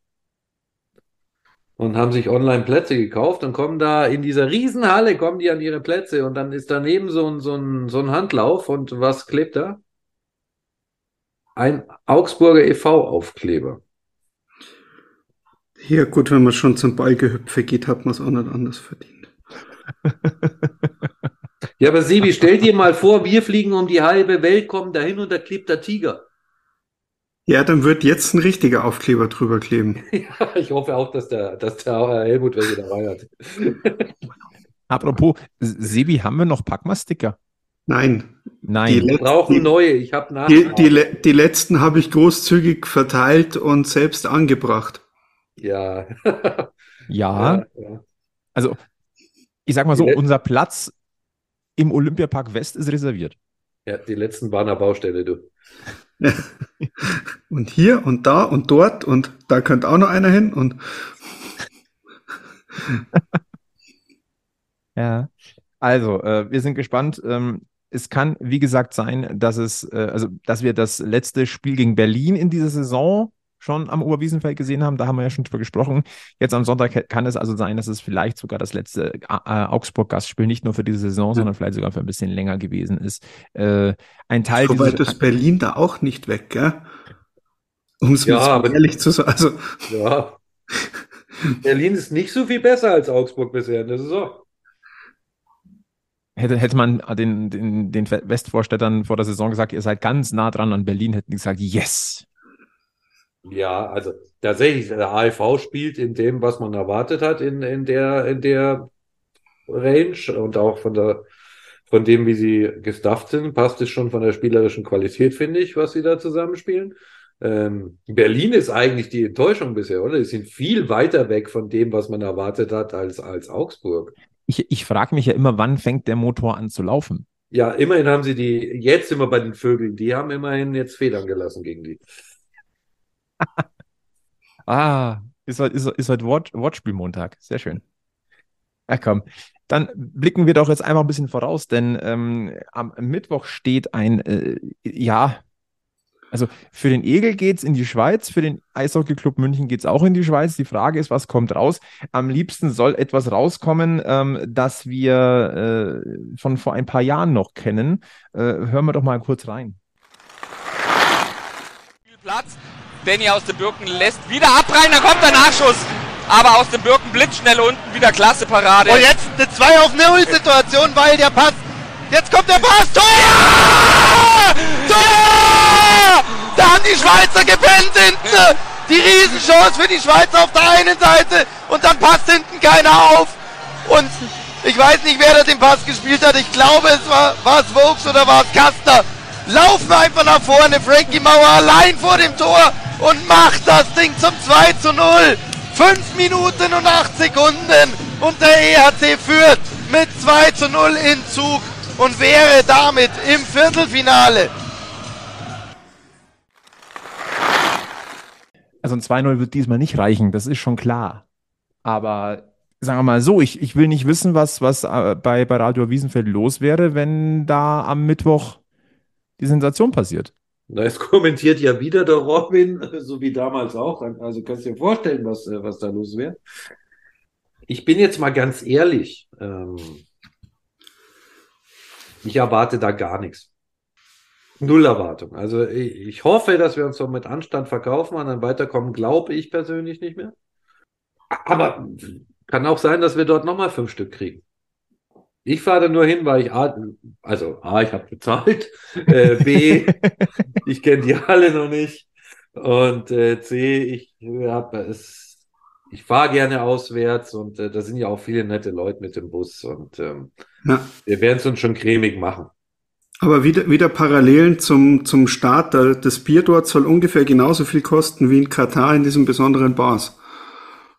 und haben sich online Plätze gekauft und kommen da in dieser Riesenhalle, kommen die an ihre Plätze und dann ist daneben so ein, so ein, so ein Handlauf und was klebt da? Ein Augsburger e.V.-Aufkleber. Ja, gut, wenn man schon zum Ballgehüpfe geht, hat man es auch nicht anders verdient. Ja, aber Sebi, stell dir mal vor, wir fliegen um die halbe Welt, kommen dahin und da klebt der Tiger. Ja, dann wird jetzt ein richtiger Aufkleber drüber kleben. ja, ich hoffe auch, dass der, dass der Helmut welche dabei hat. Apropos, Sebi, haben wir noch Packma-Sticker? Nein. Nein. Wir brauchen neue. Ich habe nach. Die, die, die, letzten habe ich großzügig verteilt und selbst angebracht. Ja. ja. ja. Also, ich sag mal so, unser Platz im Olympiapark West ist reserviert. Ja, die letzten waren an Baustelle, du. und hier und da und dort und da könnte auch noch einer hin und. ja, also äh, wir sind gespannt. Ähm, es kann, wie gesagt, sein, dass es, äh, also dass wir das letzte Spiel gegen Berlin in dieser Saison schon am Oberwiesenfeld gesehen haben. Da haben wir ja schon drüber gesprochen. Jetzt am Sonntag kann es also sein, dass es vielleicht sogar das letzte äh, Augsburg-Gastspiel nicht nur für diese Saison, ja. sondern vielleicht sogar für ein bisschen länger gewesen ist. Äh, ein Teil so weit ist Berlin da auch nicht weg, gell? Um es ja, ehrlich zu sagen. Also. Ja. Berlin ist nicht so viel besser als Augsburg bisher in der Saison. Hätte, hätte man den, den, den Westvorstädtern vor der Saison gesagt, ihr seid ganz nah dran an Berlin, hätten die gesagt, yes, ja, also tatsächlich, der AFV spielt in dem, was man erwartet hat, in, in der, in der Range und auch von der, von dem, wie sie gestafft sind, passt es schon von der spielerischen Qualität, finde ich, was sie da zusammenspielen. Ähm, Berlin ist eigentlich die Enttäuschung bisher, oder? Sie sind viel weiter weg von dem, was man erwartet hat, als, als Augsburg. Ich, ich frage mich ja immer, wann fängt der Motor an zu laufen? Ja, immerhin haben sie die, jetzt sind wir bei den Vögeln, die haben immerhin jetzt Federn gelassen gegen die. ah, ist heute, ist, ist heute Wortspielmontag. Sehr schön. Ach komm, dann blicken wir doch jetzt einfach ein bisschen voraus, denn ähm, am Mittwoch steht ein, äh, ja, also für den Egel geht es in die Schweiz, für den Eishockey-Club München geht es auch in die Schweiz. Die Frage ist, was kommt raus? Am liebsten soll etwas rauskommen, ähm, das wir äh, von vor ein paar Jahren noch kennen. Äh, hören wir doch mal kurz rein. Platz. Danny aus den Birken lässt wieder abreißen, da kommt der Nachschuss. Aber aus den Birken blitzschnell unten wieder klasse Parade. Und jetzt eine 2 auf 0 Situation, weil der Pass. Jetzt kommt der Pass. Tor! Tor! Da haben die Schweizer gepennt hinten. Die Riesenchance für die Schweizer auf der einen Seite. Und dann passt hinten keiner auf. Und ich weiß nicht, wer da den Pass gespielt hat. Ich glaube, es war, war es Vokes oder war es Kastner. Laufen einfach nach vorne. Frankie Mauer allein vor dem Tor und macht das Ding zum 2 zu 0. 5 Minuten und 8 Sekunden und der EHC führt mit 2 zu 0 in Zug und wäre damit im Viertelfinale. Also ein 2-0 wird diesmal nicht reichen, das ist schon klar. Aber sagen wir mal so, ich, ich will nicht wissen, was, was äh, bei, bei Radio Wiesenfeld los wäre, wenn da am Mittwoch die Sensation passiert. Na, es kommentiert ja wieder der Robin, so wie damals auch. Also kannst du dir vorstellen, was, äh, was da los wäre. Ich bin jetzt mal ganz ehrlich. Ähm, ich erwarte da gar nichts. Null Erwartung. Also ich, ich hoffe, dass wir uns so mit Anstand verkaufen und dann weiterkommen, glaube ich persönlich nicht mehr. Aber kann auch sein, dass wir dort nochmal fünf Stück kriegen. Ich fahre da nur hin, weil ich A, also A, ich habe bezahlt, äh, B, ich kenne die Halle noch nicht und äh, C, ich habe es, ich fahre gerne auswärts und äh, da sind ja auch viele nette Leute mit dem Bus und ähm, ja. wir werden es uns schon cremig machen. Aber wieder, wieder Parallelen zum, zum Start. Das Bier dort soll ungefähr genauso viel kosten wie in Katar in diesem besonderen Bars.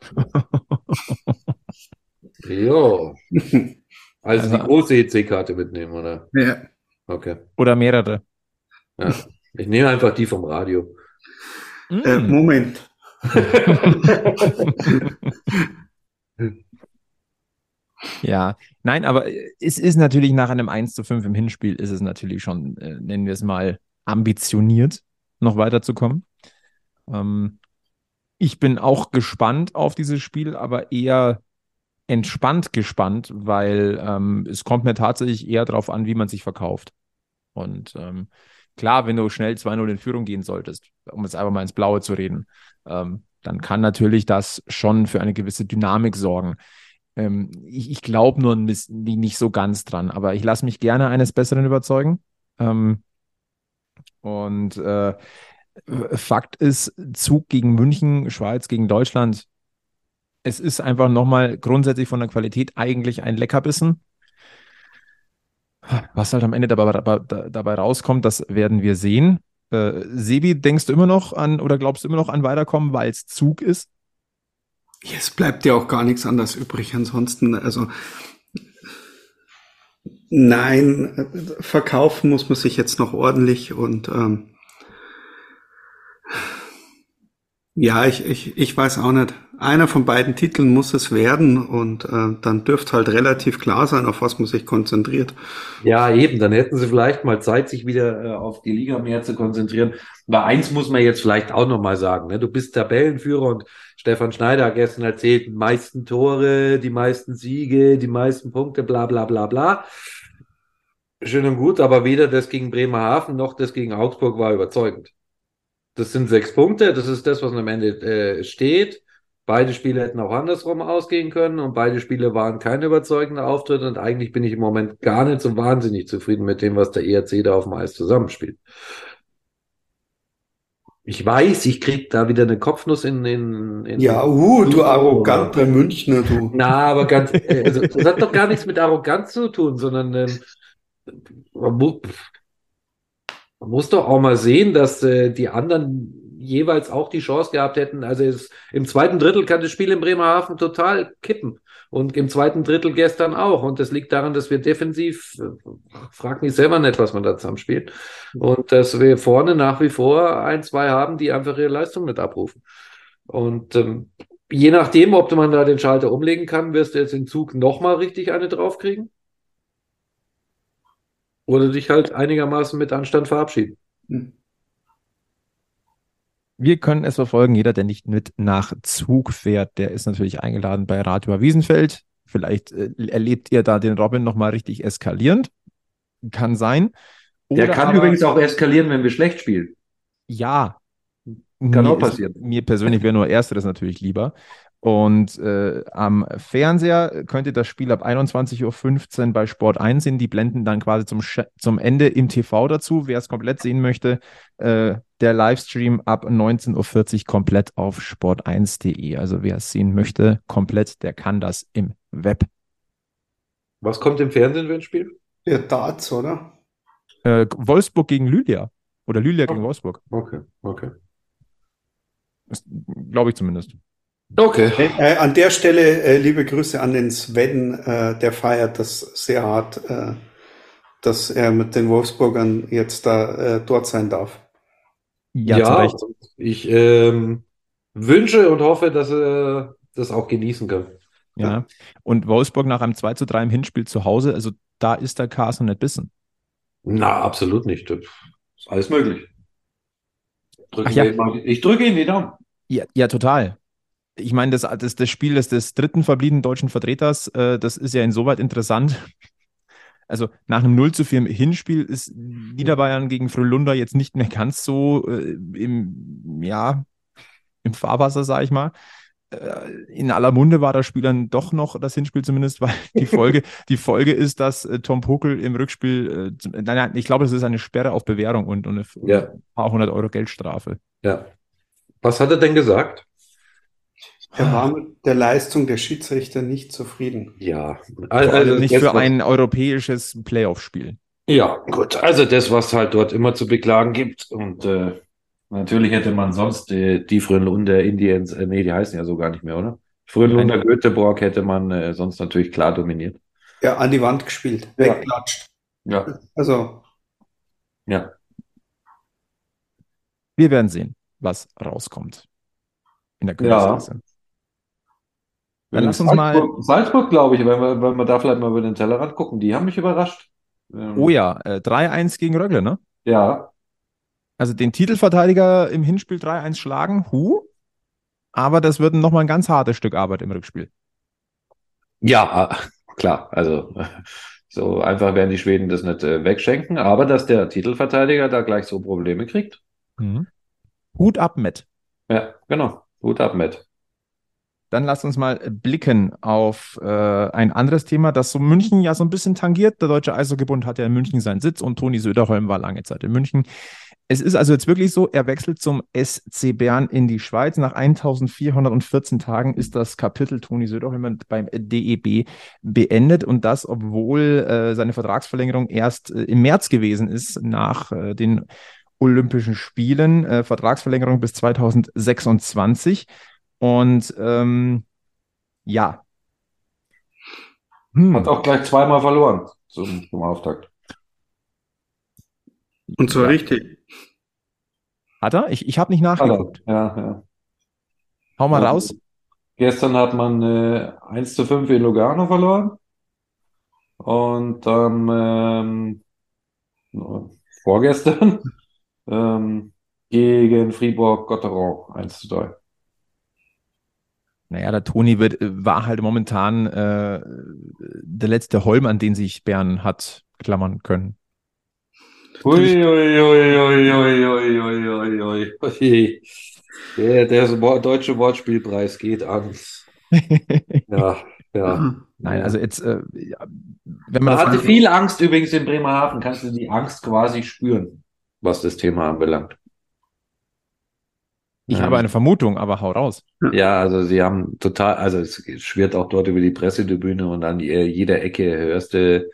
ja. Also, also die große EC-Karte mitnehmen, oder? Ja. Okay. Oder mehrere. Ja. Ich nehme einfach die vom Radio. Äh, mm. Moment. ja, nein, aber es ist natürlich nach einem 1 zu 5 im Hinspiel, ist es natürlich schon, äh, nennen wir es mal, ambitioniert, noch weiterzukommen. Ähm, ich bin auch gespannt auf dieses Spiel, aber eher entspannt gespannt, weil ähm, es kommt mir tatsächlich eher darauf an, wie man sich verkauft. Und ähm, klar, wenn du schnell 2-0 in Führung gehen solltest, um jetzt einfach mal ins Blaue zu reden, ähm, dann kann natürlich das schon für eine gewisse Dynamik sorgen. Ähm, ich, ich glaube nur nicht so ganz dran, aber ich lasse mich gerne eines Besseren überzeugen. Ähm, und äh, Fakt ist, Zug gegen München, Schweiz gegen Deutschland. Es ist einfach nochmal grundsätzlich von der Qualität eigentlich ein Leckerbissen. Was halt am Ende dabei, dabei, rauskommt, das werden wir sehen. Äh, Sebi, denkst du immer noch an oder glaubst du immer noch an Weiterkommen, weil es Zug ist? Es bleibt ja auch gar nichts anderes übrig. Ansonsten, also nein, verkaufen muss man sich jetzt noch ordentlich und ähm, ja, ich, ich, ich weiß auch nicht. Einer von beiden Titeln muss es werden und äh, dann dürfte halt relativ klar sein, auf was man sich konzentriert. Ja, eben, dann hätten sie vielleicht mal Zeit, sich wieder äh, auf die Liga mehr zu konzentrieren. Aber eins muss man jetzt vielleicht auch nochmal sagen. Ne? Du bist Tabellenführer und Stefan Schneider hat gestern erzählt, die meisten Tore, die meisten Siege, die meisten Punkte, bla bla bla bla. Schön und gut, aber weder das gegen Bremerhaven noch das gegen Augsburg war überzeugend. Das sind sechs Punkte, das ist das, was am Ende äh, steht. Beide Spiele hätten auch andersrum ausgehen können und beide Spiele waren kein überzeugender Auftritt und eigentlich bin ich im Moment gar nicht so wahnsinnig zufrieden mit dem, was der ERC da auf dem Eis zusammenspielt. Ich weiß, ich krieg da wieder eine Kopfnuss in den. Ja, uh, du arroganter Münchner, du. Na, aber ganz, äh, also, das hat doch gar nichts mit Arroganz zu tun, sondern ähm, man, muss, man muss doch auch mal sehen, dass äh, die anderen jeweils auch die Chance gehabt hätten. Also es, im zweiten Drittel kann das Spiel in Bremerhaven total kippen. Und im zweiten Drittel gestern auch. Und das liegt daran, dass wir defensiv, frag mich selber nicht, was man da zusammenspielt. Und dass wir vorne nach wie vor ein, zwei haben, die einfach ihre Leistung nicht abrufen. Und ähm, je nachdem, ob man da den Schalter umlegen kann, wirst du jetzt in Zug nochmal richtig eine draufkriegen. Oder dich halt einigermaßen mit Anstand verabschieden. Hm. Wir können es verfolgen. Jeder, der nicht mit nach Zug fährt, der ist natürlich eingeladen bei Radio Wiesenfeld. Vielleicht äh, erlebt ihr da den Robin nochmal richtig eskalierend. Kann sein. Oder der kann aber, übrigens auch eskalieren, wenn wir schlecht spielen. Ja. Kann auch passieren. Ist, mir persönlich wäre nur Ersteres natürlich lieber. Und äh, am Fernseher könnt ihr das Spiel ab 21.15 Uhr bei Sport 1 sehen. Die blenden dann quasi zum, zum Ende im TV dazu. Wer es komplett sehen möchte, äh, der Livestream ab 19.40 Uhr komplett auf sport1.de. Also wer es sehen möchte, komplett, der kann das im Web. Was kommt im Fernsehen für ein Spiel? Ja, Darts, oder? Äh, Wolfsburg gegen Lylia. Oder Lylia oh. gegen Wolfsburg. Okay, okay. Glaube ich zumindest. Okay. Äh, an der Stelle äh, liebe Grüße an den Sven, äh, der feiert das sehr hart, äh, dass er mit den Wolfsburgern jetzt da äh, dort sein darf. Ja, ja ich, ähm, wünsche und hoffe, dass sie das auch genießen können. Ja. Und Wolfsburg nach einem 2 zu 3 im Hinspiel zu Hause, also da ist der noch nicht bissen. Na, absolut nicht. Das ist alles möglich. Drücken Ach ja. Ich drücke Ihnen die Daumen. Ja, ja, total. Ich meine, das, das, das Spiel des, des dritten verbliebenen deutschen Vertreters, äh, das ist ja insoweit interessant. Also nach einem 0 zu 4 im Hinspiel ist Niederbayern gegen Frölunda jetzt nicht mehr ganz so äh, im, ja, im Fahrwasser, sag ich mal. Äh, In aller Munde war das Spiel dann doch noch, das Hinspiel zumindest, weil die Folge, die Folge ist, dass äh, Tom Puckel im Rückspiel, äh, nein, nein, ich glaube, das ist eine Sperre auf Bewährung und, und eine Ja. paar hundert Euro Geldstrafe. Ja. Was hat er denn gesagt? Er war mit der Leistung der Schiedsrichter nicht zufrieden. Ja, also allem nicht für ein europäisches Playoff-Spiel. Ja, gut. Also das, was halt dort immer zu beklagen gibt. Und äh, natürlich hätte man sonst äh, die Frölunda Indians, äh, nee, die heißen ja so gar nicht mehr, oder? Frölunda Nein. Göteborg hätte man äh, sonst natürlich klar dominiert. Ja, an die Wand gespielt, Ja. wegklatscht. Ja, Also, ja. Wir werden sehen, was rauskommt in der Königsklasse. Dann lass uns mal- Salzburg, Salzburg, glaube ich, wenn wir, wenn wir da vielleicht mal über den Tellerrand gucken, die haben mich überrascht. Ähm, Oh ja, äh, 3-1 gegen Rögle, ne? Ja, Also den Titelverteidiger im Hinspiel 3-1 schlagen, hu. Aber das wird nochmal ein ganz hartes Stück Arbeit im Rückspiel. ja, klar. Also so einfach werden die Schweden das nicht äh, wegschenken, aber dass der Titelverteidiger da gleich so Probleme kriegt. Mhm. Hut ab, Matt. Ja, genau. Hut ab, Matt. Dann lasst uns mal blicken auf äh, ein anderes Thema, das so München ja so ein bisschen tangiert. Der Deutsche Eishockeybund hat ja in München seinen Sitz und Toni Söderholm war lange Zeit in München. Es ist also jetzt wirklich so, er wechselt zum SC Bern in die Schweiz. Nach 1414 Tagen ist das Kapitel Toni Söderholm beim DEB beendet und das, obwohl äh, seine Vertragsverlängerung erst äh, im März gewesen ist, nach äh, den Olympischen Spielen. Äh, Vertragsverlängerung bis 2026. Und ähm, ja. Hm. Hat auch gleich zweimal verloren zum, zum Auftakt. und zwar Ja. richtig. Hat er? Ich, ich habe nicht nachgeguckt. Ja, ja. Hau mal Ja. raus. Gestern hat man äh, 1 zu 5 in Lugano verloren. Und dann ähm, vorgestern ähm, gegen Fribourg-Gotteron 1 zu 3. Naja, der Toni wird, äh, war halt momentan äh, der letzte Holm, an den sich Bern hat klammern können. Ui, ui, ui, ui, ui, ui, ui, ui, Der, der deutsche Wortspielpreis geht an. ja, ja. Nein, also jetzt, äh, wenn man. Man hatte viel Angst übrigens in Bremerhaven, kannst du die Angst quasi spüren, was das Thema anbelangt ich Ähm, habe eine Vermutung, aber hau raus. Ja, also sie haben total, also es schwirrt auch dort über die Pressetribüne und an je- jeder Ecke hörst du,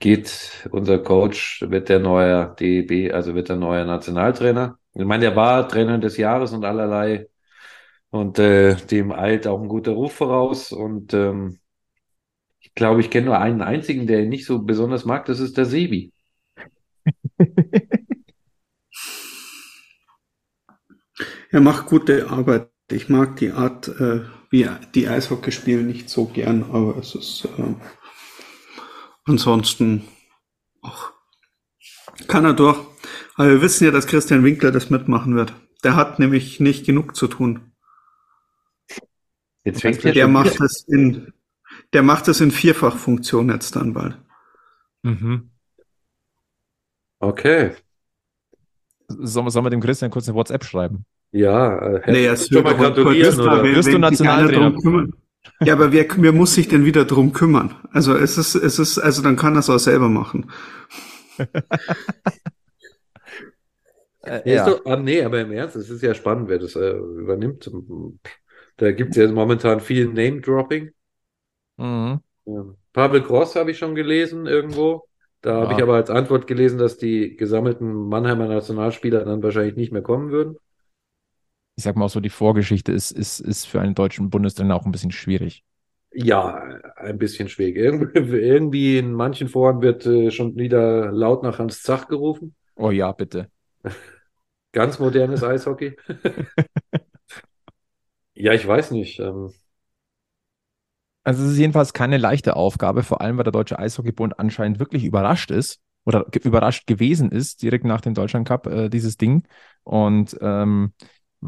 geht unser Coach, wird der neue DEB, also wird der neue Nationaltrainer. Ich meine, der war Trainer des Jahres und allerlei und äh, dem eilt auch ein guter Ruf voraus und ähm, ich glaube, ich kenne nur einen einzigen, der ihn nicht so besonders mag, das ist der Sebi. Er macht gute Arbeit. Ich mag die Art, äh, wie die Eishockey spielen, nicht so gern, aber es ist äh, ansonsten auch kann er durch. Aber wir wissen ja, dass Christian Winkler das mitmachen wird. Der hat nämlich nicht genug zu tun. Jetzt fängt hier Der schon macht das in, der macht das in Vierfachfunktion jetzt dann bald. Mhm. Okay. Sollen wir, sollen wir dem Christian kurz eine WhatsApp schreiben? Ja, äh, es schon mal wird aber gratulieren, oder? wenn- Wirst du Nationaltrainer? Ja, aber wer, wer muss sich denn wieder drum kümmern? Also es ist, es ist, also dann kann er es auch selber machen. Äh, Nee, ist doch, ah, nee, aber im Ernst, es ist ja spannend, wer das äh, übernimmt. Da gibt es ja momentan viel Name-Dropping. Mhm. Ähm, Pavel Gross habe ich schon gelesen irgendwo. Da habe Ja. ich aber als Antwort gelesen, dass die gesammelten Mannheimer Nationalspieler dann wahrscheinlich nicht mehr kommen würden. Ich sag mal auch so, die Vorgeschichte ist, ist, ist für einen deutschen Bundestrainer auch ein bisschen schwierig. Ja, ein bisschen schwierig. Irgendwie, irgendwie in manchen Foren wird äh, schon wieder laut nach Hans Zach gerufen. Oh ja, bitte. Ganz modernes Eishockey. Ja, ich weiß nicht. Ähm, Also es ist jedenfalls keine leichte Aufgabe, vor allem weil der Deutsche Eishockeybund anscheinend wirklich überrascht ist oder ge überrascht gewesen ist, direkt nach dem Deutschland Cup, äh, dieses Ding. Und ähm,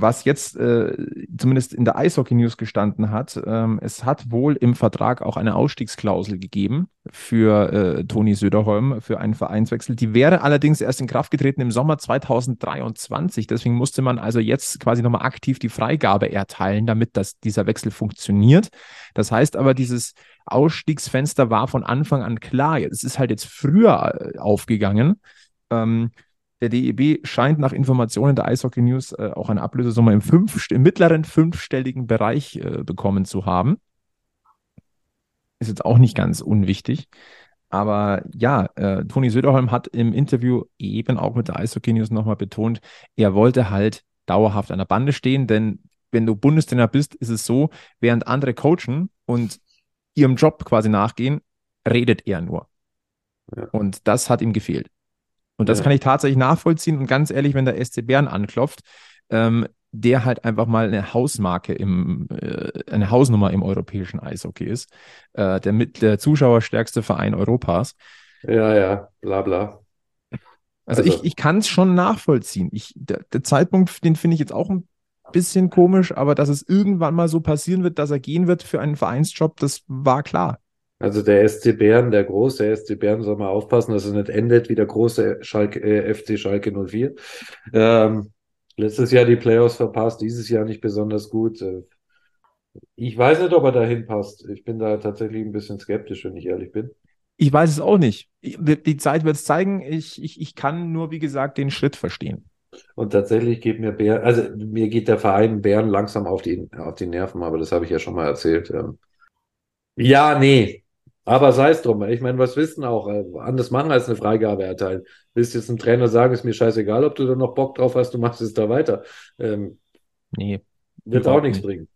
was jetzt äh, zumindest in der Eishockey News gestanden hat, ähm, es hat wohl im Vertrag auch eine Ausstiegsklausel gegeben für äh, Toni Söderholm für einen Vereinswechsel. Die wäre allerdings erst in Kraft getreten im Sommer 2023. Deswegen musste man also jetzt quasi nochmal aktiv die Freigabe erteilen, damit das, dieser Wechsel funktioniert. Das heißt aber, dieses Ausstiegsfenster war von Anfang an klar. Es ist halt jetzt früher äh, aufgegangen. Ähm, der DEB scheint nach Informationen der Eishockey News äh, auch eine Ablösesumme im, fünf, im mittleren fünfstelligen Bereich äh, bekommen zu haben. Ist jetzt auch nicht ganz unwichtig. Aber ja, äh, Toni Söderholm hat im Interview eben auch mit der Eishockey News nochmal betont, er wollte halt dauerhaft an der Bande stehen, denn wenn du Bundestrainer bist, ist es so, während andere coachen und ihrem Job quasi nachgehen, redet er nur. Ja. Und das hat ihm gefehlt. Und das Ja. kann ich tatsächlich nachvollziehen. Und ganz ehrlich, wenn der SC Bern anklopft, ähm, der halt einfach mal eine Hausmarke im, äh, eine Hausnummer im europäischen Eishockey ist, äh, der mit der zuschauerstärkste Verein Europas. ja, ja, bla bla. Also, Also- ich, ich kann es schon nachvollziehen. Ich, der, der Zeitpunkt, den finde ich jetzt auch ein bisschen komisch, aber dass es irgendwann mal so passieren wird, dass er gehen wird für einen Vereinsjob, das war klar. Also der SC Bern, der große SC Bern, soll mal aufpassen, dass es nicht endet wie der große Schalke, äh, FC Schalke 04. Ähm, letztes Jahr die Playoffs verpasst, dieses Jahr nicht besonders gut. Äh, Ich weiß nicht, ob er dahin passt. Ich bin da tatsächlich ein bisschen skeptisch, wenn ich ehrlich bin. Ich weiß es auch nicht. Ich- Die Zeit wird es zeigen. Ich, ich, ich kann nur, wie gesagt, den Schritt verstehen. Und tatsächlich geht mir Bern, also mir geht der Verein Bern langsam auf die, auf die Nerven, aber das habe ich ja schon mal erzählt. Ähm, Ja, nee. Aber sei es drum. Ich meine, was wissen auch? äh, Anders machen als eine Freigabe erteilen. Willst jetzt ein Trainer sagen, ist mir scheißegal, ob du da noch Bock drauf hast, du machst es da weiter. Ähm, Nee. wird auch nichts nicht. bringen.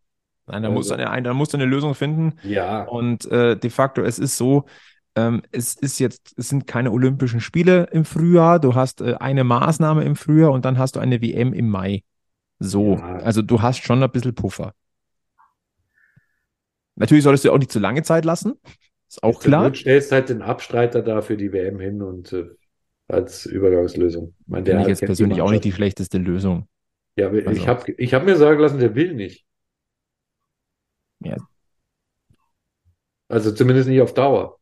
Nein, da Also- musst du eine, da musst du eine Lösung finden. Ja, Und äh, de facto, es ist so, ähm, es ist jetzt, es sind keine Olympischen Spiele im Frühjahr. Du hast äh, eine Maßnahme im Frühjahr und dann hast du eine WM im Mai. So, Ja. also du hast schon ein bisschen Puffer. Natürlich solltest du auch nicht zu lange Zeit lassen. Ist auch Zur klar. Not stellst halt den Abstreiter da für die WM hin und äh, als Übergangslösung. Ich meine, der Finde ich jetzt persönlich auch nicht die schlechteste Lösung. Ja, Also- ich habe ich hab mir sagen lassen, der will nicht. Ja. Also zumindest nicht auf Dauer.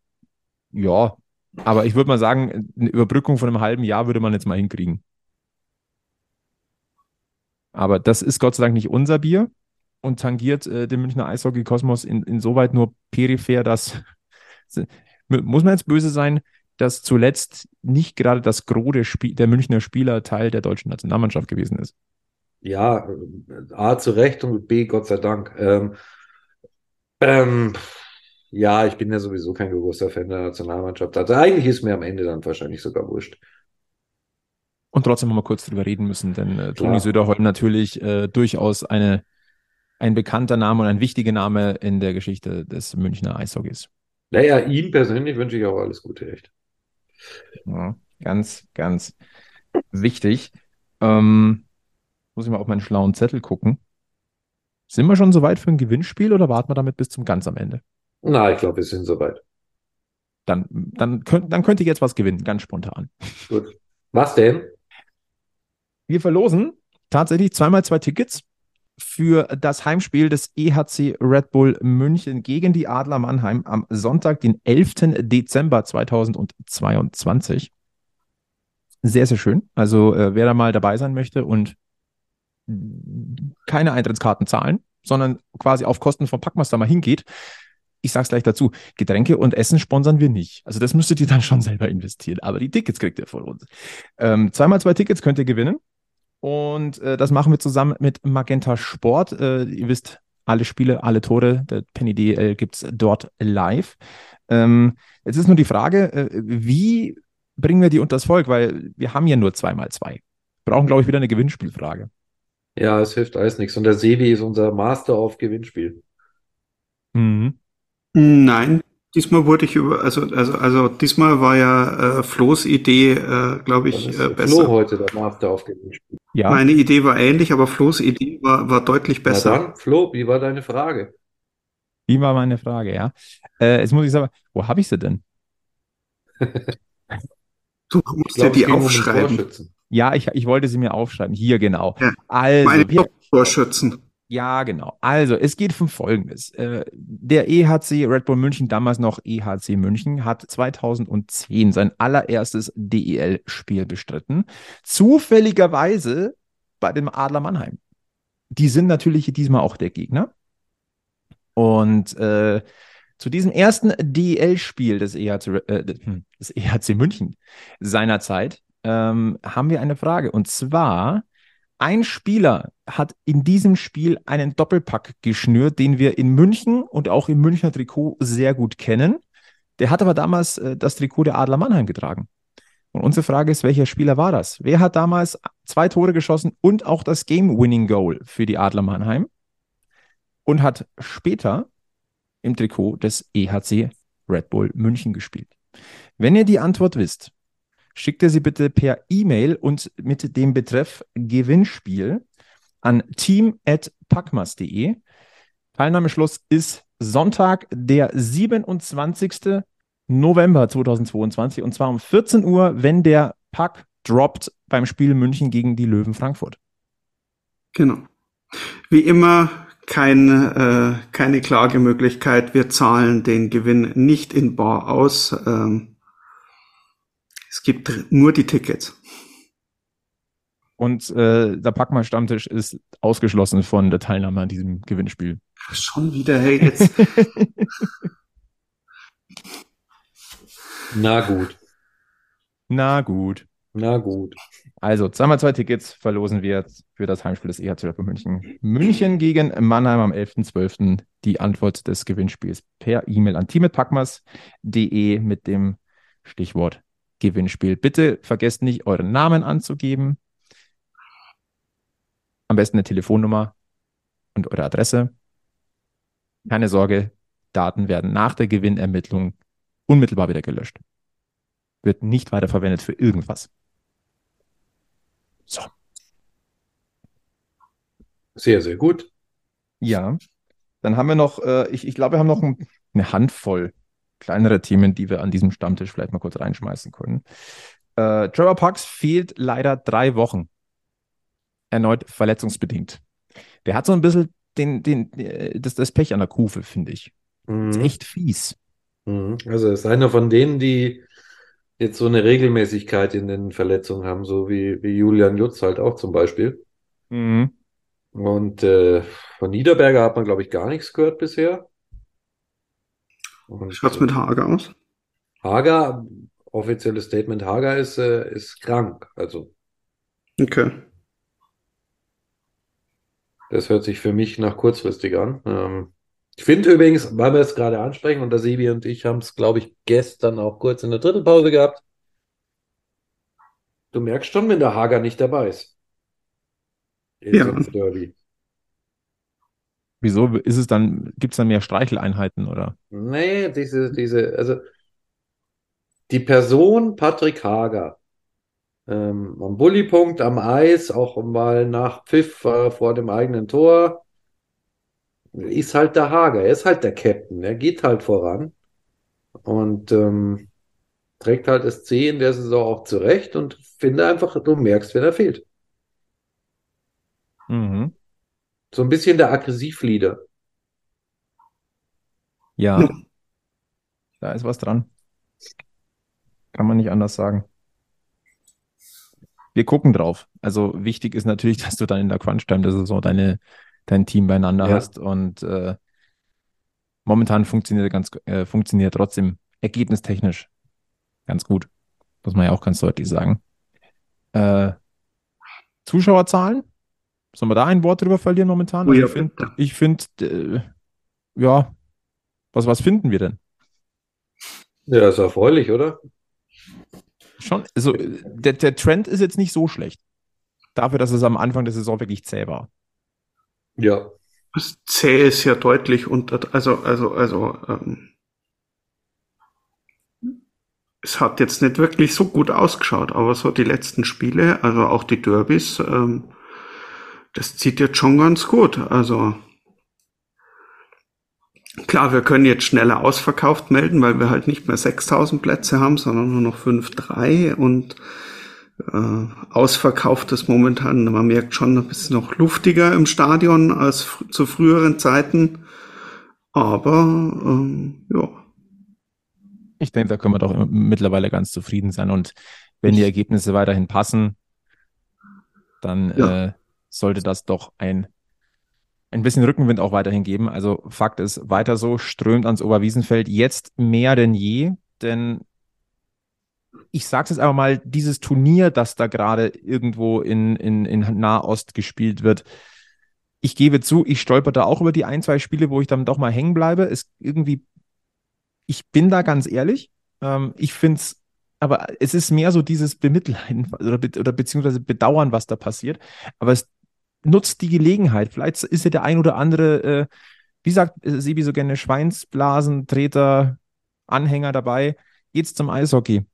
Ja, aber ich würde mal sagen, eine Überbrückung von einem halben Jahr würde man jetzt mal hinkriegen. Aber das ist Gott sei Dank nicht unser Bier und tangiert äh, den Münchner Eishockey-Kosmos in, insoweit nur peripher, dass, muss man jetzt böse sein, dass zuletzt nicht gerade das Gros der, Spie der Münchner Spieler Teil der deutschen Nationalmannschaft gewesen ist. Ja, A zu Recht und B Gott sei Dank. Ähm, ähm, ja, ich bin ja sowieso kein großer Fan der Nationalmannschaft. Also eigentlich ist mir am Ende dann wahrscheinlich sogar wurscht. Und trotzdem haben wir kurz drüber reden müssen, denn äh, Toni Klar. Söderholm natürlich äh, durchaus eine, ein bekannter Name und ein wichtiger Name in der Geschichte des Münchner Eishockeys. Naja, ihm persönlich wünsche ich auch alles Gute, echt. Ja, ganz, ganz wichtig. Ähm, muss ich mal auf meinen schlauen Zettel gucken. Sind wir schon soweit für ein Gewinnspiel oder warten wir damit bis zum ganz am Ende? Na, ich glaube, wir sind soweit. Dann, dann, könnt, dann könnt ihr jetzt was gewinnen, ganz spontan. Gut. Was denn? Wir verlosen tatsächlich zweimal zwei Tickets für das Heimspiel des EHC Red Bull München gegen die Adler Mannheim am Sonntag, den 11. Dezember 2022. Sehr, sehr schön. Also äh, wer da mal dabei sein möchte und keine Eintrittskarten zahlen, sondern quasi auf Kosten von Packmaster mal hingeht, ich sag's gleich dazu, Getränke und Essen sponsern wir nicht. Also das müsstet ihr dann schon selber investieren. Aber die Tickets kriegt ihr von uns. Ähm, zweimal zwei Tickets könnt ihr gewinnen. Und äh, das machen wir zusammen mit Magenta Sport. Äh, ihr wisst, alle Spiele, alle Tore der Penny DL gibt es dort live. Ähm, jetzt ist nur die Frage, äh, wie bringen wir die unters Volk? Weil wir haben ja nur zweimal zwei. Wir brauchen, glaube ich, wieder eine Gewinnspielfrage. Ja, es hilft alles nichts. Und der Sevi ist unser Master auf Gewinnspiel. Mhm. Nein, Diesmal wurde ich über, also, also, also diesmal war ja äh, Flo's Idee, äh, glaube ich, äh, besser. Flo heute der Master auf dem Spiel. Ja, Meine Idee war ähnlich, aber Flo's Idee war, war deutlich Na besser. dann, Flo, wie war deine Frage? wie war meine Frage, ja. Äh, jetzt muss ich sagen, wo habe ich sie denn? Du musst glaube, dir die um aufschreiben. Torschützen. Ja, ich, ich wollte sie mir aufschreiben. Hier, genau. Ja, Also, Meine wir, Top-Torschützen. Ja, genau. Also, es geht um Folgendes. Äh, Der EHC Red Bull München, damals noch EHC München, hat 2010 sein allererstes DEL-Spiel bestritten. Zufälligerweise bei dem Adler Mannheim. Die sind natürlich diesmal auch der Gegner. Und äh, zu diesem ersten DEL-Spiel des EHC, äh, des EHC München seinerzeit ähm, haben wir eine Frage. Und zwar, ein Spieler hat in diesem Spiel einen Doppelpack geschnürt, den wir in München und auch im Münchner Trikot sehr gut kennen. Der hat aber damals äh, das Trikot der Adler Mannheim getragen. Und unsere Frage ist, welcher Spieler war das? Wer hat damals zwei Tore geschossen und auch das Game-Winning-Goal für die Adler Mannheim und hat später im Trikot des EHC Red Bull München gespielt? Wenn ihr die Antwort wisst, schickt ihr sie bitte per E-Mail und mit dem Betreff Gewinnspiel an team.packmas.de. Teilnahmeschluss ist Sonntag, der 27. November 2022 und zwar um 14 Uhr, wenn der Pack droppt beim Spiel München gegen die Löwen Frankfurt. Genau. Wie immer kein, äh, keine Klagemöglichkeit. Wir zahlen den Gewinn nicht in Bar aus. Ähm, es gibt nur die Tickets. Und äh, der Packmas Stammtisch ist ausgeschlossen von der Teilnahme an diesem Gewinnspiel. Schon wieder, hey, jetzt. Na gut, Na gut. na gut. Also, zweimal zwei Tickets verlosen wir jetzt für das Heimspiel des EHC Bull München. München gegen Mannheim am 11.12. Die Antwort des Gewinnspiels per E-Mail an team.packmas.de mit dem Stichwort Gewinnspiel. Bitte vergesst nicht, euren Namen anzugeben. Am besten eine Telefonnummer und eure Adresse. Keine Sorge, Daten werden nach der Gewinnermittlung unmittelbar wieder gelöscht. Wird nicht weiterverwendet für irgendwas. So. Sehr, sehr gut. Ja, dann haben wir noch, äh, ich, ich glaube, wir haben noch ein, eine Handvoll kleinere Themen, die wir an diesem Stammtisch vielleicht mal kurz reinschmeißen können. Äh, Trevor Parks fehlt leider drei Wochen. Erneut verletzungsbedingt. Der hat so ein bisschen den, den, äh, das, das Pech an der Kufe, finde ich. Ist Mhm. echt fies. Mhm. Also er ist einer von denen, die jetzt so eine Regelmäßigkeit in den Verletzungen haben, so wie, wie Julian Jutz halt auch zum Beispiel. Mhm. Und äh, von Niederberger hat man, glaube ich, gar nichts gehört bisher. Und Schaut's mit Hager aus? Hager, offizielles Statement, Hager ist, äh, ist krank. Also Okay. das hört sich für mich nach kurzfristig an. Ähm, ich finde übrigens, weil wir es gerade ansprechen, und der Sebi und ich haben es, glaube ich, gestern auch kurz in der Drittelpause gehabt. Du merkst schon, wenn der Hager nicht dabei ist. In Ja. so Derby. Wieso ist es dann, gibt es dann mehr Streicheleinheiten oder? Nee, diese, diese, also die Person Patrick Hager ähm, am Bullypunkt, am Eis, auch mal nach Pfiff äh, vor dem eigenen Tor, ist halt der Hager. Er ist halt der Captain. Er geht halt voran und ähm, trägt halt das C in der Saison auch zurecht und finde einfach, du merkst, wenn er fehlt. Mhm. So ein bisschen der Aggressivleader. Ja, Ja. da ist was dran. Kann man nicht anders sagen. Wir gucken drauf. Also wichtig ist natürlich, dass du dann in der Crunch-Time der Saison deine, dein Team beieinander Ja. hast und äh, momentan funktioniert ganz, äh, funktioniert trotzdem ergebnistechnisch ganz gut. Muss man ja auch ganz deutlich sagen. Äh, Zuschauerzahlen? Sollen wir da ein Wort drüber verlieren momentan? Oh Also ja, ich finde, finde, äh, ja, was, was finden wir denn? Ja, ist erfreulich, oder? Schon, also äh, der, der Trend ist jetzt nicht so schlecht. Dafür, dass es am Anfang der Saison wirklich zäh war. Ja. Das zäh ist ja deutlich unter, also, also, also, ähm, es hat jetzt nicht wirklich so gut ausgeschaut, aber so die letzten Spiele, also auch die Derbys, ähm, das zieht jetzt schon ganz gut. Also klar, wir können jetzt schneller ausverkauft melden, weil wir halt nicht mehr 6000 Plätze haben, sondern nur noch 5-3 und äh, ausverkauft ist momentan, man merkt schon, ein bisschen noch luftiger im Stadion als fr zu früheren Zeiten. Aber ähm, ja. Ich denke, da können wir doch mittlerweile ganz zufrieden sein. Und wenn die Ergebnisse weiterhin passen, dann ja. äh, sollte das doch ein, ein bisschen Rückenwind auch weiterhin geben. Also Fakt ist, weiter so, strömt ans Oberwiesenfeld jetzt mehr denn je, denn ich sage es jetzt einfach mal, dieses Turnier, das da gerade irgendwo in, in, in Nahost gespielt wird, ich gebe zu, ich stolper da auch über die ein, zwei Spiele, wo ich dann doch mal hängen bleibe. Es irgendwie, ich bin da ganz ehrlich. Ähm, ich finde es, aber es ist mehr so dieses Bemitleiden oder, be oder beziehungsweise Bedauern, was da passiert. Aber es nutzt die Gelegenheit. Vielleicht ist ja der ein oder andere, äh, wie sagt Sebi so gerne, Schweinsblasentreter, Anhänger dabei. Geht's zum Eishockey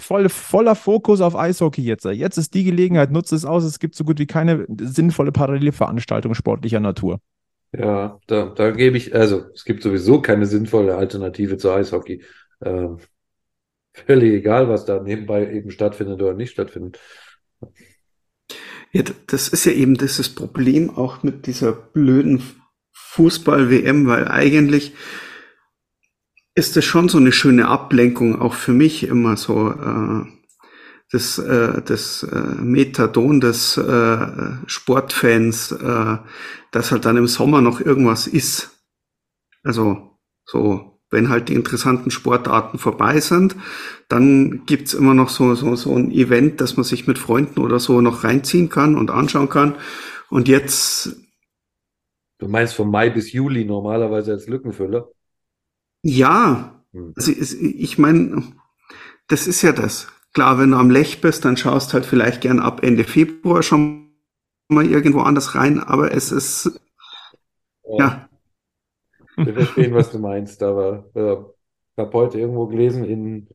voll, voller Fokus auf Eishockey jetzt. Jetzt ist die Gelegenheit, nutze es aus. Es gibt so gut wie keine sinnvolle Parallelveranstaltung sportlicher Natur. Ja, da, da gebe ich, also es gibt sowieso keine sinnvolle Alternative zu Eishockey. Ähm, völlig egal, was da nebenbei eben stattfindet oder nicht stattfindet. Ja, das ist ja eben dieses Problem auch mit dieser blöden Fußball-WM, weil eigentlich ist das schon so eine schöne Ablenkung, auch für mich immer so äh, das, äh, das äh, Methadon des äh, Sportfans, äh, dass halt dann im Sommer noch irgendwas ist. Also so, wenn halt die interessanten Sportarten vorbei sind, dann gibt's immer noch so, so, so ein Event, dass man sich mit Freunden oder so noch reinziehen kann und anschauen kann. Und jetzt. Du meinst von Mai bis Juli normalerweise als Lückenfüller? Ja, hm. also ich meine, das ist ja das. Klar, wenn du am Lech bist, dann schaust halt vielleicht gern ab Ende Februar schon mal irgendwo anders rein, aber es ist ja. ja. Wir verstehen, was du meinst, aber äh, ich habe heute irgendwo gelesen, in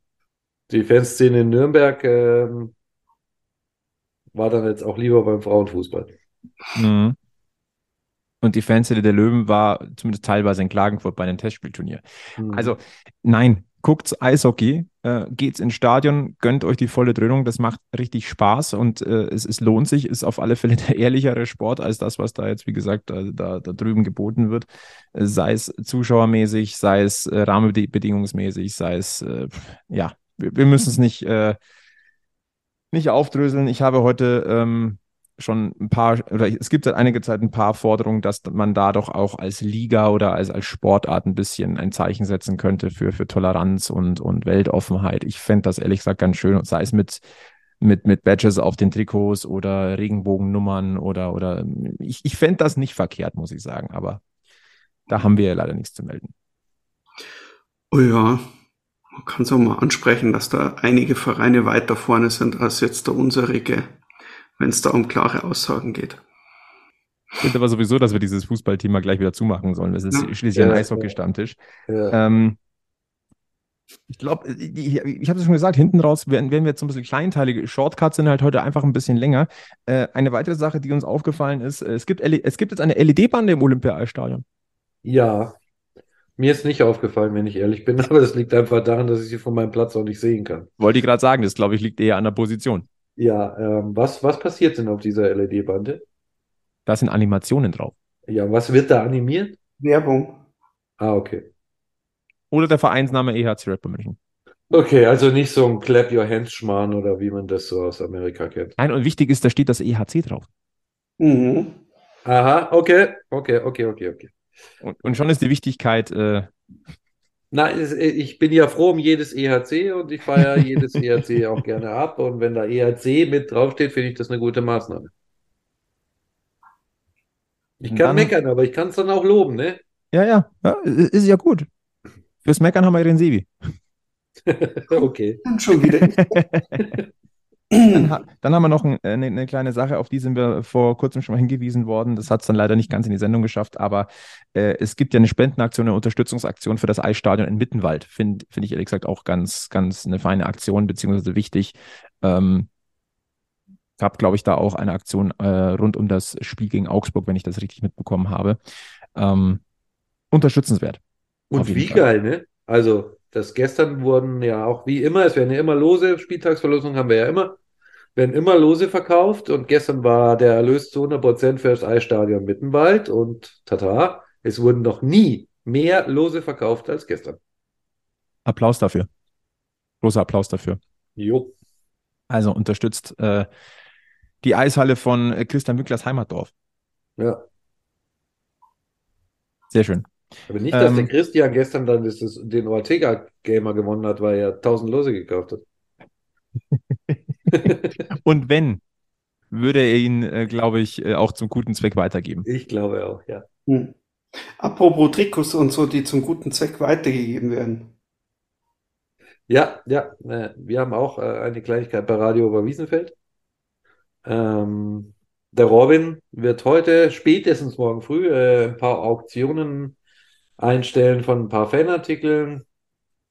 die Fanszene in Nürnberg äh, war dann jetzt auch lieber beim Frauenfußball. Mhm. Und die Fanszene der Löwen war zumindest teilweise in Klagenfurt bei einem Testspielturnier. Mhm. Also nein, guckt Eishockey, äh, geht's ins Stadion, gönnt euch die volle Dröhnung, das macht richtig Spaß und äh, es, es lohnt sich, ist auf alle Fälle der ehrlichere Sport als das, was da jetzt, wie gesagt, da, da, da drüben geboten wird. Äh, sei es zuschauermäßig, sei es äh, rahmenbedingungsmäßig, sei es, äh, ja, wir, wir müssen es nicht, äh, nicht aufdröseln. Ich habe heute ähm, schon ein paar, oder es gibt seit einiger Zeit ein paar Forderungen, dass man da doch auch als Liga oder als, als Sportart ein bisschen ein Zeichen setzen könnte für, für Toleranz und, und Weltoffenheit. Ich fände das ehrlich gesagt ganz schön, sei es mit, mit, mit Badges auf den Trikots oder Regenbogennummern oder, oder ich, ich fände das nicht verkehrt, muss ich sagen, aber da haben wir ja leider nichts zu melden. Oh ja, man kann es auch mal ansprechen, dass da einige Vereine weiter vorne sind als jetzt der unsere wenn es da um klare Aussagen geht. Ich finde aber sowieso, dass wir dieses Fußballthema gleich wieder zumachen sollen. Das ist ja. schließlich ja, ein Eishockey-Stammtisch. Ja. Ähm, ich glaube, ich, ich habe es schon gesagt, hinten raus werden, werden wir jetzt so ein bisschen kleinteilige. Shortcuts sind halt heute einfach ein bisschen länger. Äh, eine weitere Sache, die uns aufgefallen ist, äh, es gibt, es gibt jetzt eine LED-Bande im Olympiastadion. Ja, mir ist nicht aufgefallen, wenn ich ehrlich bin, aber das liegt einfach daran, dass ich sie von meinem Platz auch nicht sehen kann. Wollte ich gerade sagen, das glaube ich liegt eher an der Position. Ja, ähm, was, was passiert denn auf dieser LED-Bande? Da sind Animationen drauf. Ja, was wird da animiert? Werbung. Ah, okay. Oder der Vereinsname EHC Red Bull München. Okay, also nicht so ein Clap Your Hands Schmarrn oder wie man das so aus Amerika kennt. Nein, und wichtig ist, da steht das EHC drauf. Mhm. Aha, okay, okay, okay, okay, okay. Und, und schon ist die Wichtigkeit äh, Nein, äh, ich bin ja froh um jedes EHC und ich feiere jedes EHC auch gerne ab. Und wenn da EHC mit draufsteht, finde ich das eine gute Maßnahme. Ich kann dann, meckern, aber ich kann es dann auch loben, ne? Ja, ja, ja, ist ja gut. Fürs Meckern haben wir den Sebi. okay. Dann schon wieder. Dann, ha dann, haben wir noch ein, eine, eine, kleine Sache, auf die sind wir vor kurzem schon mal hingewiesen worden. Das hat es dann leider nicht ganz in die Sendung geschafft, aber äh, es gibt ja eine Spendenaktion, eine Unterstützungsaktion für das Eisstadion in Mittenwald. Finde find ich ehrlich gesagt auch ganz, ganz eine feine Aktion, beziehungsweise wichtig. Ähm, gab, glaube ich, da auch eine Aktion äh, rund um das Spiel gegen Augsburg, wenn ich das richtig mitbekommen habe. Ähm, unterstützenswert. Und wie Fall. geil, ne? Also, das gestern wurden ja auch wie immer, es werden ja immer Lose, Spieltagsverlosungen haben wir ja immer, werden immer Lose verkauft und gestern war der Erlös zu 100% für das Eisstadion Mittenwald und tata, es wurden noch nie mehr Lose verkauft als gestern. Applaus dafür. Großer Applaus dafür. Jo. Also unterstützt äh, die Eishalle von äh, Christian Mücklers Heimatdorf. Ja. Sehr schön. Aber nicht, dass ähm, der Christian gestern dann das, das, den Ortega-Gamer gewonnen hat, weil er 1000 Lose gekauft hat. Und wenn, würde er ihn, äh, glaube ich, äh, auch zum guten Zweck weitergeben. Ich glaube auch, ja. Hm. Apropos Trikots und so, die zum guten Zweck weitergegeben werden. Ja, ja, äh, wir haben auch eine Kleinigkeit bei Radio Oberwiesenfeld. Ähm, der Robin wird heute, spätestens morgen früh, äh, ein paar Auktionen einstellen von ein paar Fanartikeln.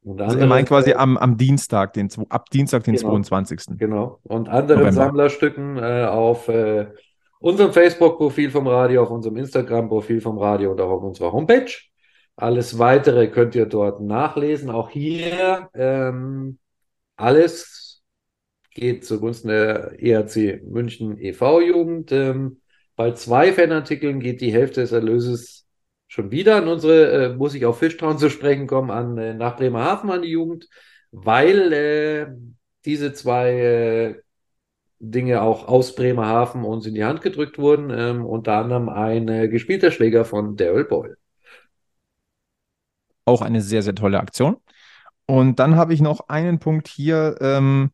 Also er meint quasi am, am Dienstag, den, ab Dienstag, den genau, 22. Genau. Und anderen November. Sammlerstücken äh, auf äh, unserem Facebook-Profil vom Radio, auf unserem Instagram-Profil vom Radio und auch auf unserer Homepage. Alles weitere könnt ihr dort nachlesen. Auch hier ähm, alles geht zugunsten der ERC München e.V.-Jugend. Ähm, bei zwei Fanartikeln geht die Hälfte des Erlöses schon wieder an unsere, äh, muss ich auf Fischtown zu sprechen kommen, an, äh, nach Bremerhaven an die Jugend, weil äh, diese zwei äh, Dinge auch aus Bremerhaven uns in die Hand gedrückt wurden, ähm, unter anderem ein äh, gespielter Schläger von Daryl Boyle. Auch eine sehr, sehr tolle Aktion. Und dann habe ich noch einen Punkt hier, ähm,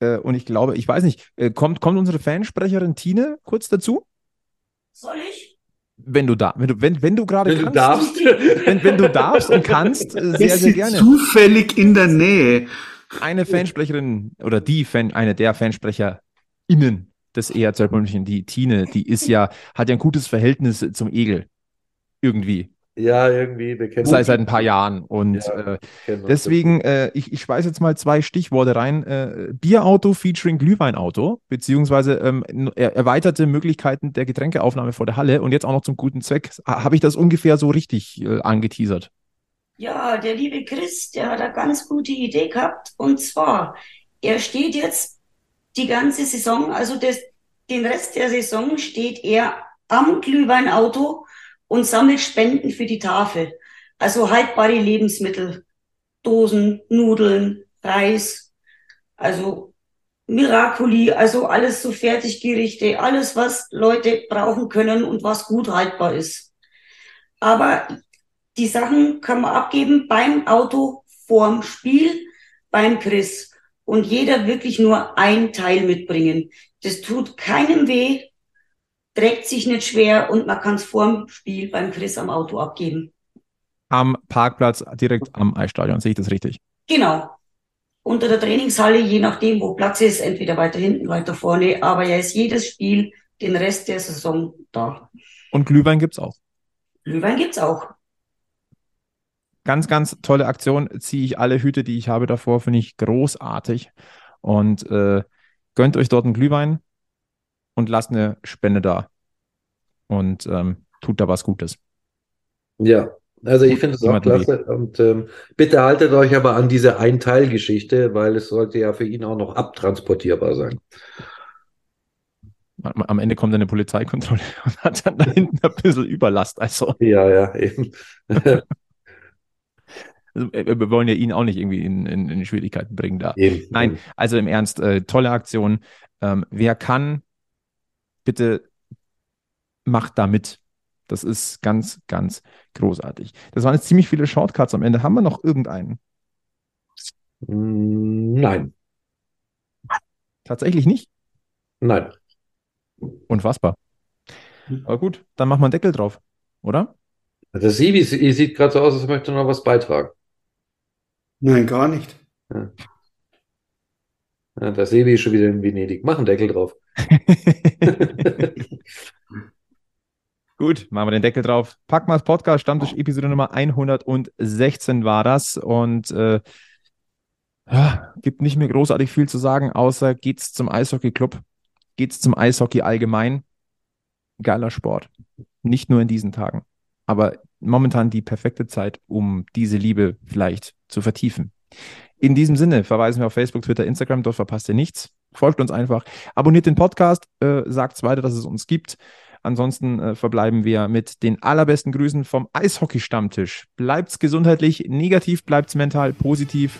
äh, und ich glaube, ich weiß nicht, äh, kommt, kommt unsere Fansprecherin Tine kurz dazu? Soll ich? Wenn du da, wenn du, wenn, wenn du gerade kannst. Du darfst. Wenn, wenn du darfst und kannst, äh, sehr, sehr gerne. Zufällig in der Nähe. Eine Fansprecherin oder die Fan, eine der FansprecherInnen des ERZ München, die Tine, die ist ja, hat ja ein gutes Verhältnis zum Egel. Irgendwie. Ja, irgendwie. Wir kennen seit, seit ein paar Jahren. Und ja, äh, deswegen, äh, ich, ich schmeiße jetzt mal zwei Stichworte rein. Äh, Bierauto featuring Glühweinauto, beziehungsweise ähm, erweiterte Möglichkeiten der Getränkeaufnahme vor der Halle und jetzt auch noch zum guten Zweck. Habe ich das ungefähr so richtig äh, angeteasert? Ja, der liebe Chris, der hat eine ganz gute Idee gehabt. Und zwar, er steht jetzt die ganze Saison, also das, den Rest der Saison steht er am Glühweinauto und sammelt Spenden für die Tafel. Also haltbare Lebensmittel, Dosen, Nudeln, Reis, also Miracoli, also alles so Fertiggerichte, alles, was Leute brauchen können und was gut haltbar ist. Aber die Sachen kann man abgeben beim Auto vorm Spiel, beim Chris. Und jeder wirklich nur ein Teil mitbringen. Das tut keinem weh, trägt sich nicht schwer und man kann es vorm Spiel beim Chris am Auto abgeben. Am Parkplatz direkt am Eisstadion, sehe ich das richtig? Genau. Unter der Trainingshalle, je nachdem, wo Platz ist, entweder weiter hinten, weiter vorne, aber ja ist jedes Spiel den Rest der Saison da. Und Glühwein gibt es auch. Glühwein gibt es auch. Ganz, ganz tolle Aktion. Ziehe ich alle Hüte, die ich habe davor, finde ich großartig. Und äh, gönnt euch dort einen Glühwein und lasst eine Spende da und ähm, tut da was Gutes. Ja, also ich finde es auch klasse und ähm, bitte haltet euch aber an diese Einteilgeschichte, weil es sollte ja für ihn auch noch abtransportierbar sein. Am Ende kommt eine Polizeikontrolle und hat dann da hinten ein bisschen Überlast. Also. Ja, ja, eben. Also, äh, wir wollen ja ihn auch nicht irgendwie in, in, in Schwierigkeiten bringen da. Eben, Nein, also im Ernst, äh, tolle Aktion. Ähm, wer kann, bitte macht da mit. Das ist ganz, ganz großartig. Das waren jetzt ziemlich viele Shortcuts am Ende. Haben wir noch irgendeinen? Mm, nein. Tatsächlich nicht? Nein. Unfassbar. Aber gut, dann machen wir einen Deckel drauf, oder? Das Sibi sieht gerade so aus, als möchte noch was beitragen. Nein, gar nicht. Ja. Ja, der Sebi ist schon wieder in Venedig. Mach einen Deckel drauf. Gut, machen wir den Deckel drauf. Packmas Podcast, Stammtisch Episode Nummer 116 war das. Und äh, ja, gibt nicht mehr großartig viel zu sagen, außer geht's zum Eishockey-Club, geht's zum Eishockey allgemein. Geiler Sport. Nicht nur in diesen Tagen, aber momentan die perfekte Zeit, um diese Liebe vielleicht zu vertiefen. In diesem Sinne verweisen wir auf Facebook, Twitter, Instagram, dort verpasst ihr nichts. Folgt uns einfach, abonniert den Podcast, äh, sagt weiter, dass es uns gibt. Ansonsten äh, verbleiben wir mit den allerbesten Grüßen vom Eishockey-Stammtisch. Bleibt's gesundheitlich, negativ bleibt's mental, positiv.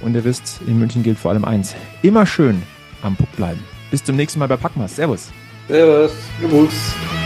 Und ihr wisst, in München gilt vor allem eins: immer schön am Puck bleiben. Bis zum nächsten Mal bei Packmas. Servus. Servus. Servus.